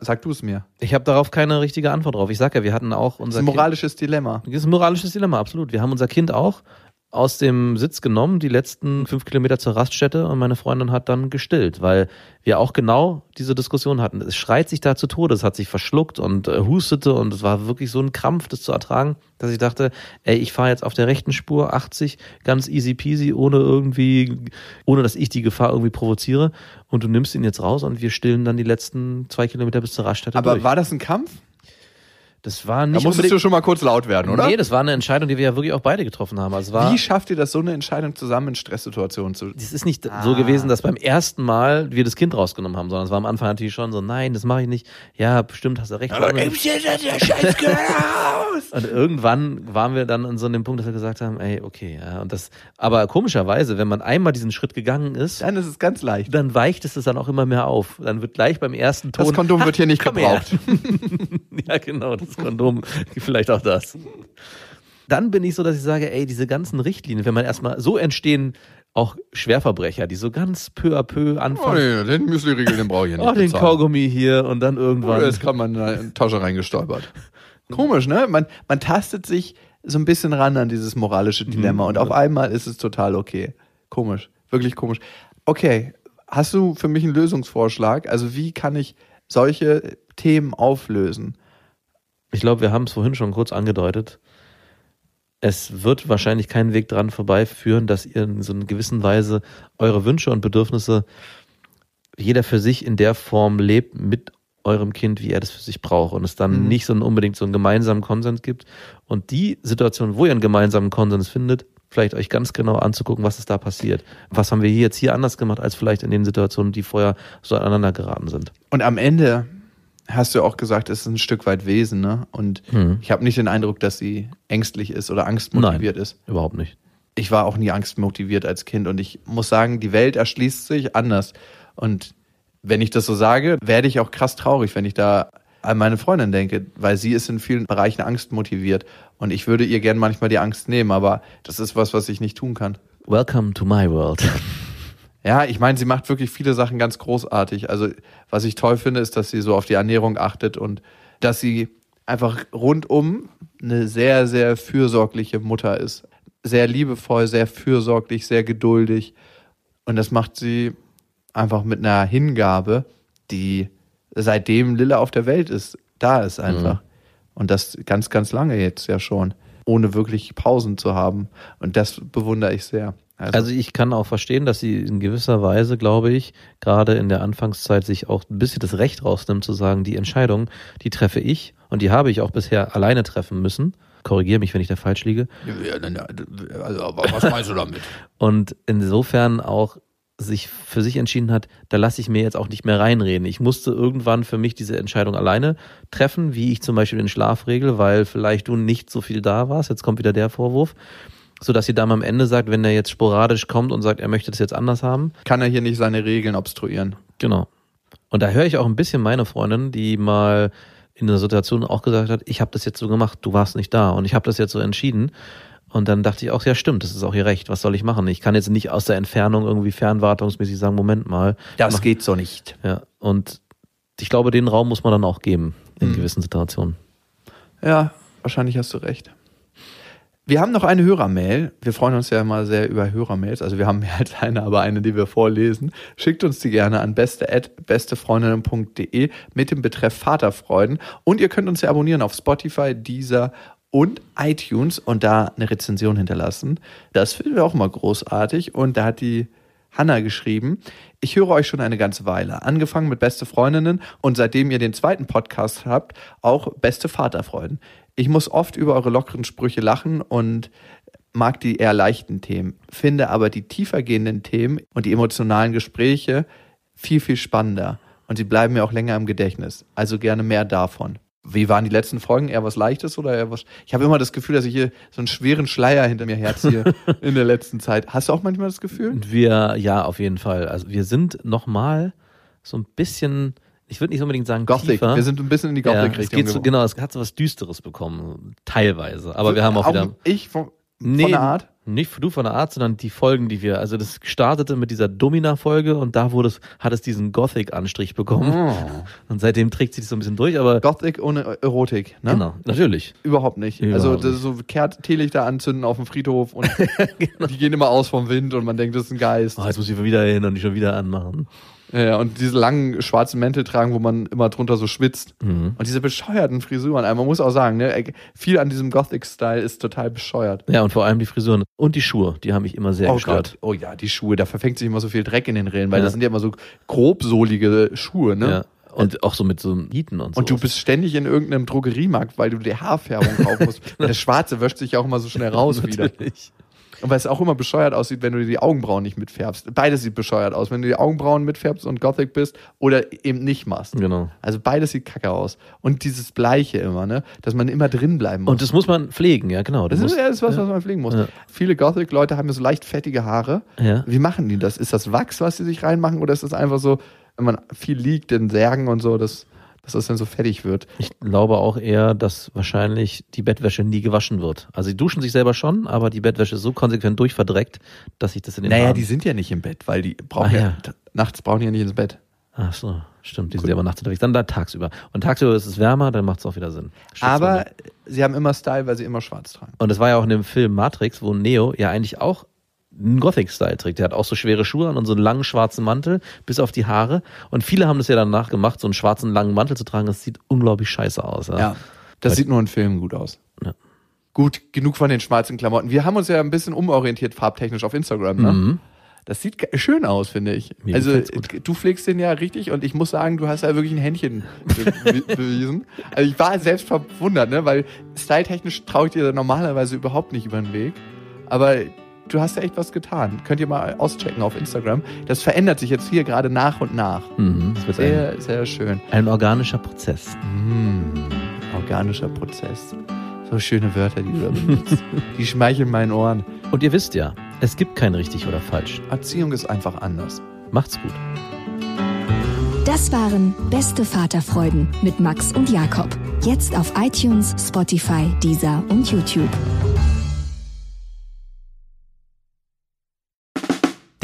E: Sag du es mir.
D: Ich habe darauf keine richtige Antwort drauf. Ich sag ja, wir hatten auch
E: Das
D: unser
E: ist ein
D: Kind-
E: moralisches Dilemma.
D: Das ist ein moralisches Dilemma, absolut. Wir haben unser Kind auch aus dem Sitz genommen, die letzten fünf Kilometer zur Raststätte und meine Freundin hat dann gestillt, weil wir auch genau diese Diskussion hatten. Es schreit sich da zu Tode, es hat sich verschluckt und äh, hustete und es war wirklich so ein Krampf, das zu ertragen, dass ich dachte, ey, ich fahre jetzt auf der rechten Spur 80, ganz easy peasy, ohne irgendwie, ohne dass ich die Gefahr irgendwie provoziere und du nimmst ihn jetzt raus und wir stillen dann die letzten zwei Kilometer bis zur Raststätte
E: Aber
D: durch.
E: war das ein Kampf?
D: Das war
E: Da
D: nicht
E: musstest
D: unbedingt,
E: du schon mal kurz laut werden, oder?
D: Nee, das war eine Entscheidung, die wir ja wirklich auch beide getroffen haben. Also es war,
E: Wie schafft ihr das, so eine Entscheidung zusammen in Stresssituationen zu
D: es ist nicht so gewesen, dass beim ersten Mal wir das Kind rausgenommen haben, sondern es war am Anfang natürlich schon so, nein, das mache ich nicht. Ja, bestimmt hast du recht. Und irgendwann waren wir dann an so einem Punkt, dass wir gesagt haben, ey, okay, ja, und das, aber komischerweise, wenn man einmal diesen Schritt gegangen ist,
E: Dann ist es ganz leicht.
D: dann weicht es dann auch immer mehr auf. Dann wird gleich beim ersten Ton.
E: Das Kondom wird hier nicht gebraucht.
D: ja, genau, das Kondom, vielleicht auch das. Dann bin ich so, dass ich sage, ey, diese ganzen Richtlinien, wenn man erstmal, so entstehen auch Schwerverbrecher, die so ganz peu à peu
E: Oh
D: anfangen.
E: nee, den Müsli-Riegel, den brauche ich ja nicht
D: Oh, den
E: bezahlen.
D: Kaugummi hier und dann
E: Oh,
D: irgendwann.
E: Jetzt kann man in die Tasche reingestolpert. Komisch, ne? Man, man tastet sich so ein bisschen ran an dieses moralische Dilemma und auf einmal ist es total okay. Komisch, wirklich komisch. Okay, hast du für mich einen Lösungsvorschlag? Also wie kann ich solche Themen auflösen?
D: Ich glaube, wir haben es vorhin schon kurz angedeutet. Es wird wahrscheinlich keinen Weg dran vorbeiführen, dass ihr in so einer gewissen Weise eure Wünsche und Bedürfnisse jeder für sich in der Form lebt mit eurem Kind, wie er das für sich braucht und es dann
E: Mhm.
D: nicht so unbedingt so einen gemeinsamen Konsens gibt und die Situation, wo ihr einen gemeinsamen Konsens findet, vielleicht euch ganz genau anzugucken, was ist da passiert. Was haben wir hier jetzt hier anders gemacht als vielleicht in den Situationen, die vorher so aneinander geraten sind.
E: Und am Ende hast du auch gesagt, es ist ein Stück weit Wesen, ne? Und
D: Mhm.
E: ich habe nicht den Eindruck, dass sie ängstlich ist oder angstmotiviert ist.
D: Überhaupt nicht.
E: ich war auch nie angstmotiviert als Kind und ich muss sagen, die Welt erschließt sich anders. Und wenn ich das so sage, werde ich auch krass traurig, wenn ich da an meine Freundin denke, weil sie ist in vielen Bereichen angstmotiviert und ich würde ihr gern manchmal die Angst nehmen, aber das ist was, was ich nicht tun kann.
D: Welcome to my world.
E: Ja, ich meine, sie macht wirklich viele Sachen ganz großartig. Also, was ich toll finde, ist, dass sie so auf die Ernährung achtet und dass sie einfach rundum eine sehr, sehr fürsorgliche Mutter ist. Sehr liebevoll, sehr fürsorglich, sehr geduldig. Und das macht sie einfach mit einer Hingabe, die seitdem Lilla auf der Welt ist, da ist einfach. Und das ganz, ganz lange jetzt ja schon, ohne wirklich Pausen zu haben. Und das bewundere ich sehr.
D: Also ich kann auch verstehen, dass sie in gewisser Weise, glaube ich, gerade in der Anfangszeit sich auch ein bisschen das Recht rausnimmt zu sagen, die Entscheidung, die treffe ich und die habe ich auch bisher alleine treffen müssen. Korrigiere mich, wenn ich da falsch liege.
E: Also, was meinst du damit?
D: Und insofern auch sich für sich entschieden hat, da lasse ich mir jetzt auch nicht mehr reinreden. Ich musste irgendwann für mich diese Entscheidung alleine treffen, wie ich zum Beispiel den Schlaf regel, weil vielleicht du nicht so viel da warst. Jetzt kommt wieder der Vorwurf. So dass sie dann am Ende sagt, wenn er jetzt sporadisch kommt und sagt, er möchte das jetzt anders haben,
E: Kann er hier nicht seine Regeln obstruieren?
D: Genau. Und da höre ich auch ein bisschen meine Freundin, die mal in einer Situation auch gesagt hat, ich habe das jetzt so gemacht, du warst nicht da und ich habe das jetzt so entschieden. Und dann dachte ich auch, ja stimmt, das ist auch ihr Recht, was soll ich machen? Ich kann jetzt nicht aus der Entfernung irgendwie fernwartungsmäßig sagen, Moment mal.
E: Das
D: Mach-
E: geht so nicht.
D: Ja, und ich glaube, den Raum muss man dann auch geben in
E: Mhm.
D: gewissen Situationen.
E: Ja, wahrscheinlich hast du recht. Wir haben noch eine Hörermail. Wir freuen uns ja immer sehr über Hörermails. Also wir haben mehr als eine, aber eine, die wir vorlesen. Schickt uns die gerne an beste@bestefreundinnen.de mit dem Betreff Vaterfreuden. Und ihr könnt uns ja abonnieren auf Spotify, Deezer und iTunes und da eine Rezension hinterlassen. Das finden wir auch immer großartig. Und da hat die Hanna geschrieben, ich höre euch schon eine ganze Weile, angefangen mit Beste Freundinnen und seitdem ihr den zweiten Podcast habt, auch Beste Vaterfreuden. Ich muss oft über eure lockeren Sprüche lachen und mag die eher leichten Themen, finde aber die tiefer gehenden Themen und die emotionalen Gespräche viel, viel spannender und sie bleiben mir auch länger im Gedächtnis. Also gerne mehr davon. Wie waren die letzten Folgen? Eher was Leichtes oder eher was? Ich habe immer das Gefühl, dass ich hier so einen schweren Schleier hinter mir herziehe in der letzten Zeit. Hast du auch manchmal das Gefühl?
D: Und wir, ja, auf jeden Fall. Also wir sind nochmal so ein bisschen, ich würde nicht unbedingt sagen
E: Gothic.
D: tiefer.
E: Wir sind ein bisschen in die
D: ja, es
E: Gothic-Richtung.
D: geht so, genau, es hat so was Düsteres bekommen, teilweise. Aber wir haben auch wieder,
E: Ich von,
D: Nee,
E: von der Art?
D: nicht du von der Art, sondern die Folgen, die wir, also das startete mit dieser Domina-Folge und da wurde es, hat es diesen Gothic-Anstrich bekommen.
E: Oh.
D: Und seitdem trägt sich das so ein bisschen durch, aber
E: Gothic ohne Erotik, ne?
D: genau, natürlich.
E: Überhaupt nicht.
D: Überhaupt
E: also das ist so kehrt Teelichter anzünden auf dem Friedhof und die gehen immer aus vom Wind und man denkt, das ist ein Geist.
D: Oh, jetzt muss ich wieder hin und die schon wieder anmachen.
E: Ja, ja, und diese langen schwarzen Mäntel tragen, wo man immer drunter so schwitzt.
D: Mhm.
E: Und diese bescheuerten Frisuren. Also man muss auch sagen, ne, viel an diesem Gothic-Style ist total bescheuert.
D: Ja, und vor allem die Frisuren und die Schuhe, die haben mich immer sehr
E: oh
D: gestört.
E: Gott, oh ja, die Schuhe, da verfängt sich immer so viel Dreck in den Rillen, weil
D: Ja.
E: das sind ja immer so grobsohlige Schuhe, ne?
D: Ja. Und auch so mit so Nieten und so.
E: Und du bist ständig in irgendeinem Drogeriemarkt, weil du die Haarfärbung kaufen musst. Der Schwarze wäscht sich ja auch immer so schnell raus wieder. Und weil es auch immer bescheuert aussieht, wenn du dir die Augenbrauen nicht mitfärbst. Beides sieht bescheuert aus, wenn du die Augenbrauen mitfärbst und Gothic bist oder eben nicht machst.
D: Genau.
E: Also beides sieht kacke aus. Und dieses Bleiche immer, ne? Dass man immer drin bleiben muss.
D: Und das muss man pflegen, ja, genau. Du
E: das ist, ja, das ist was, was man pflegen muss.
D: Ja.
E: Viele Gothic-Leute haben ja so leicht fettige Haare.
D: Ja.
E: Wie machen die das? Ist das Wachs, was sie sich reinmachen, oder ist das einfach so, wenn man viel liegt in Särgen und so, dass, dass das dann so fettig wird?
D: Ich glaube auch eher, dass wahrscheinlich die Bettwäsche nie gewaschen wird. Also sie duschen sich selber schon, aber die Bettwäsche ist so konsequent durchverdreckt, dass sich das in den
E: Naja,
D: Haaren-
E: die sind ja nicht im Bett, weil die brauchen
D: Ah,
E: ja,
D: ja.
E: nachts brauchen die ja nicht ins Bett.
D: Ach so, stimmt, die sind ja aber nachts unterwegs. Dann da tagsüber. Und tagsüber ist es wärmer, dann macht es auch wieder Sinn.
E: Aber sie haben immer Style, weil sie immer schwarz tragen.
D: Und das war ja auch in dem Film Matrix, wo Neo ja eigentlich auch einen Gothic-Style trägt. Der hat auch so schwere Schuhe an und so einen langen schwarzen Mantel bis auf die Haare. Und viele haben das ja danach gemacht, so einen schwarzen langen Mantel zu tragen. Das sieht unglaublich scheiße aus. Ja.
E: Ja. Das sieht nur in Filmen gut aus.
D: Ja.
E: Gut, genug von den schwarzen Klamotten. Wir haben uns ja ein bisschen umorientiert farbtechnisch auf Instagram, ne?
D: Mhm.
E: Das sieht schön aus, finde ich.
D: Mir
E: also du pflegst den ja richtig und ich muss sagen, du hast ja wirklich ein Händchen be bewiesen. Also ich war selbst verwundert, ne? weil styletechnisch traue ich dir da normalerweise überhaupt nicht über den Weg. Aber du hast ja echt was getan. Könnt ihr mal auschecken auf Instagram. Das verändert sich jetzt hier gerade nach und nach.
D: Mhm. Das wird ein,
E: Sehr, sehr schön.
D: ein organischer Prozess.
E: Mm, organischer Prozess. So schöne Wörter, die du da benutzt. die schmeicheln meinen Ohren.
D: Und ihr wisst ja, es gibt kein richtig oder falsch.
E: Erziehung ist einfach anders.
D: Macht's gut.
A: Das waren Beste Vaterfreuden mit Max und Jakob. Jetzt auf iTunes, Spotify, Deezer und YouTube.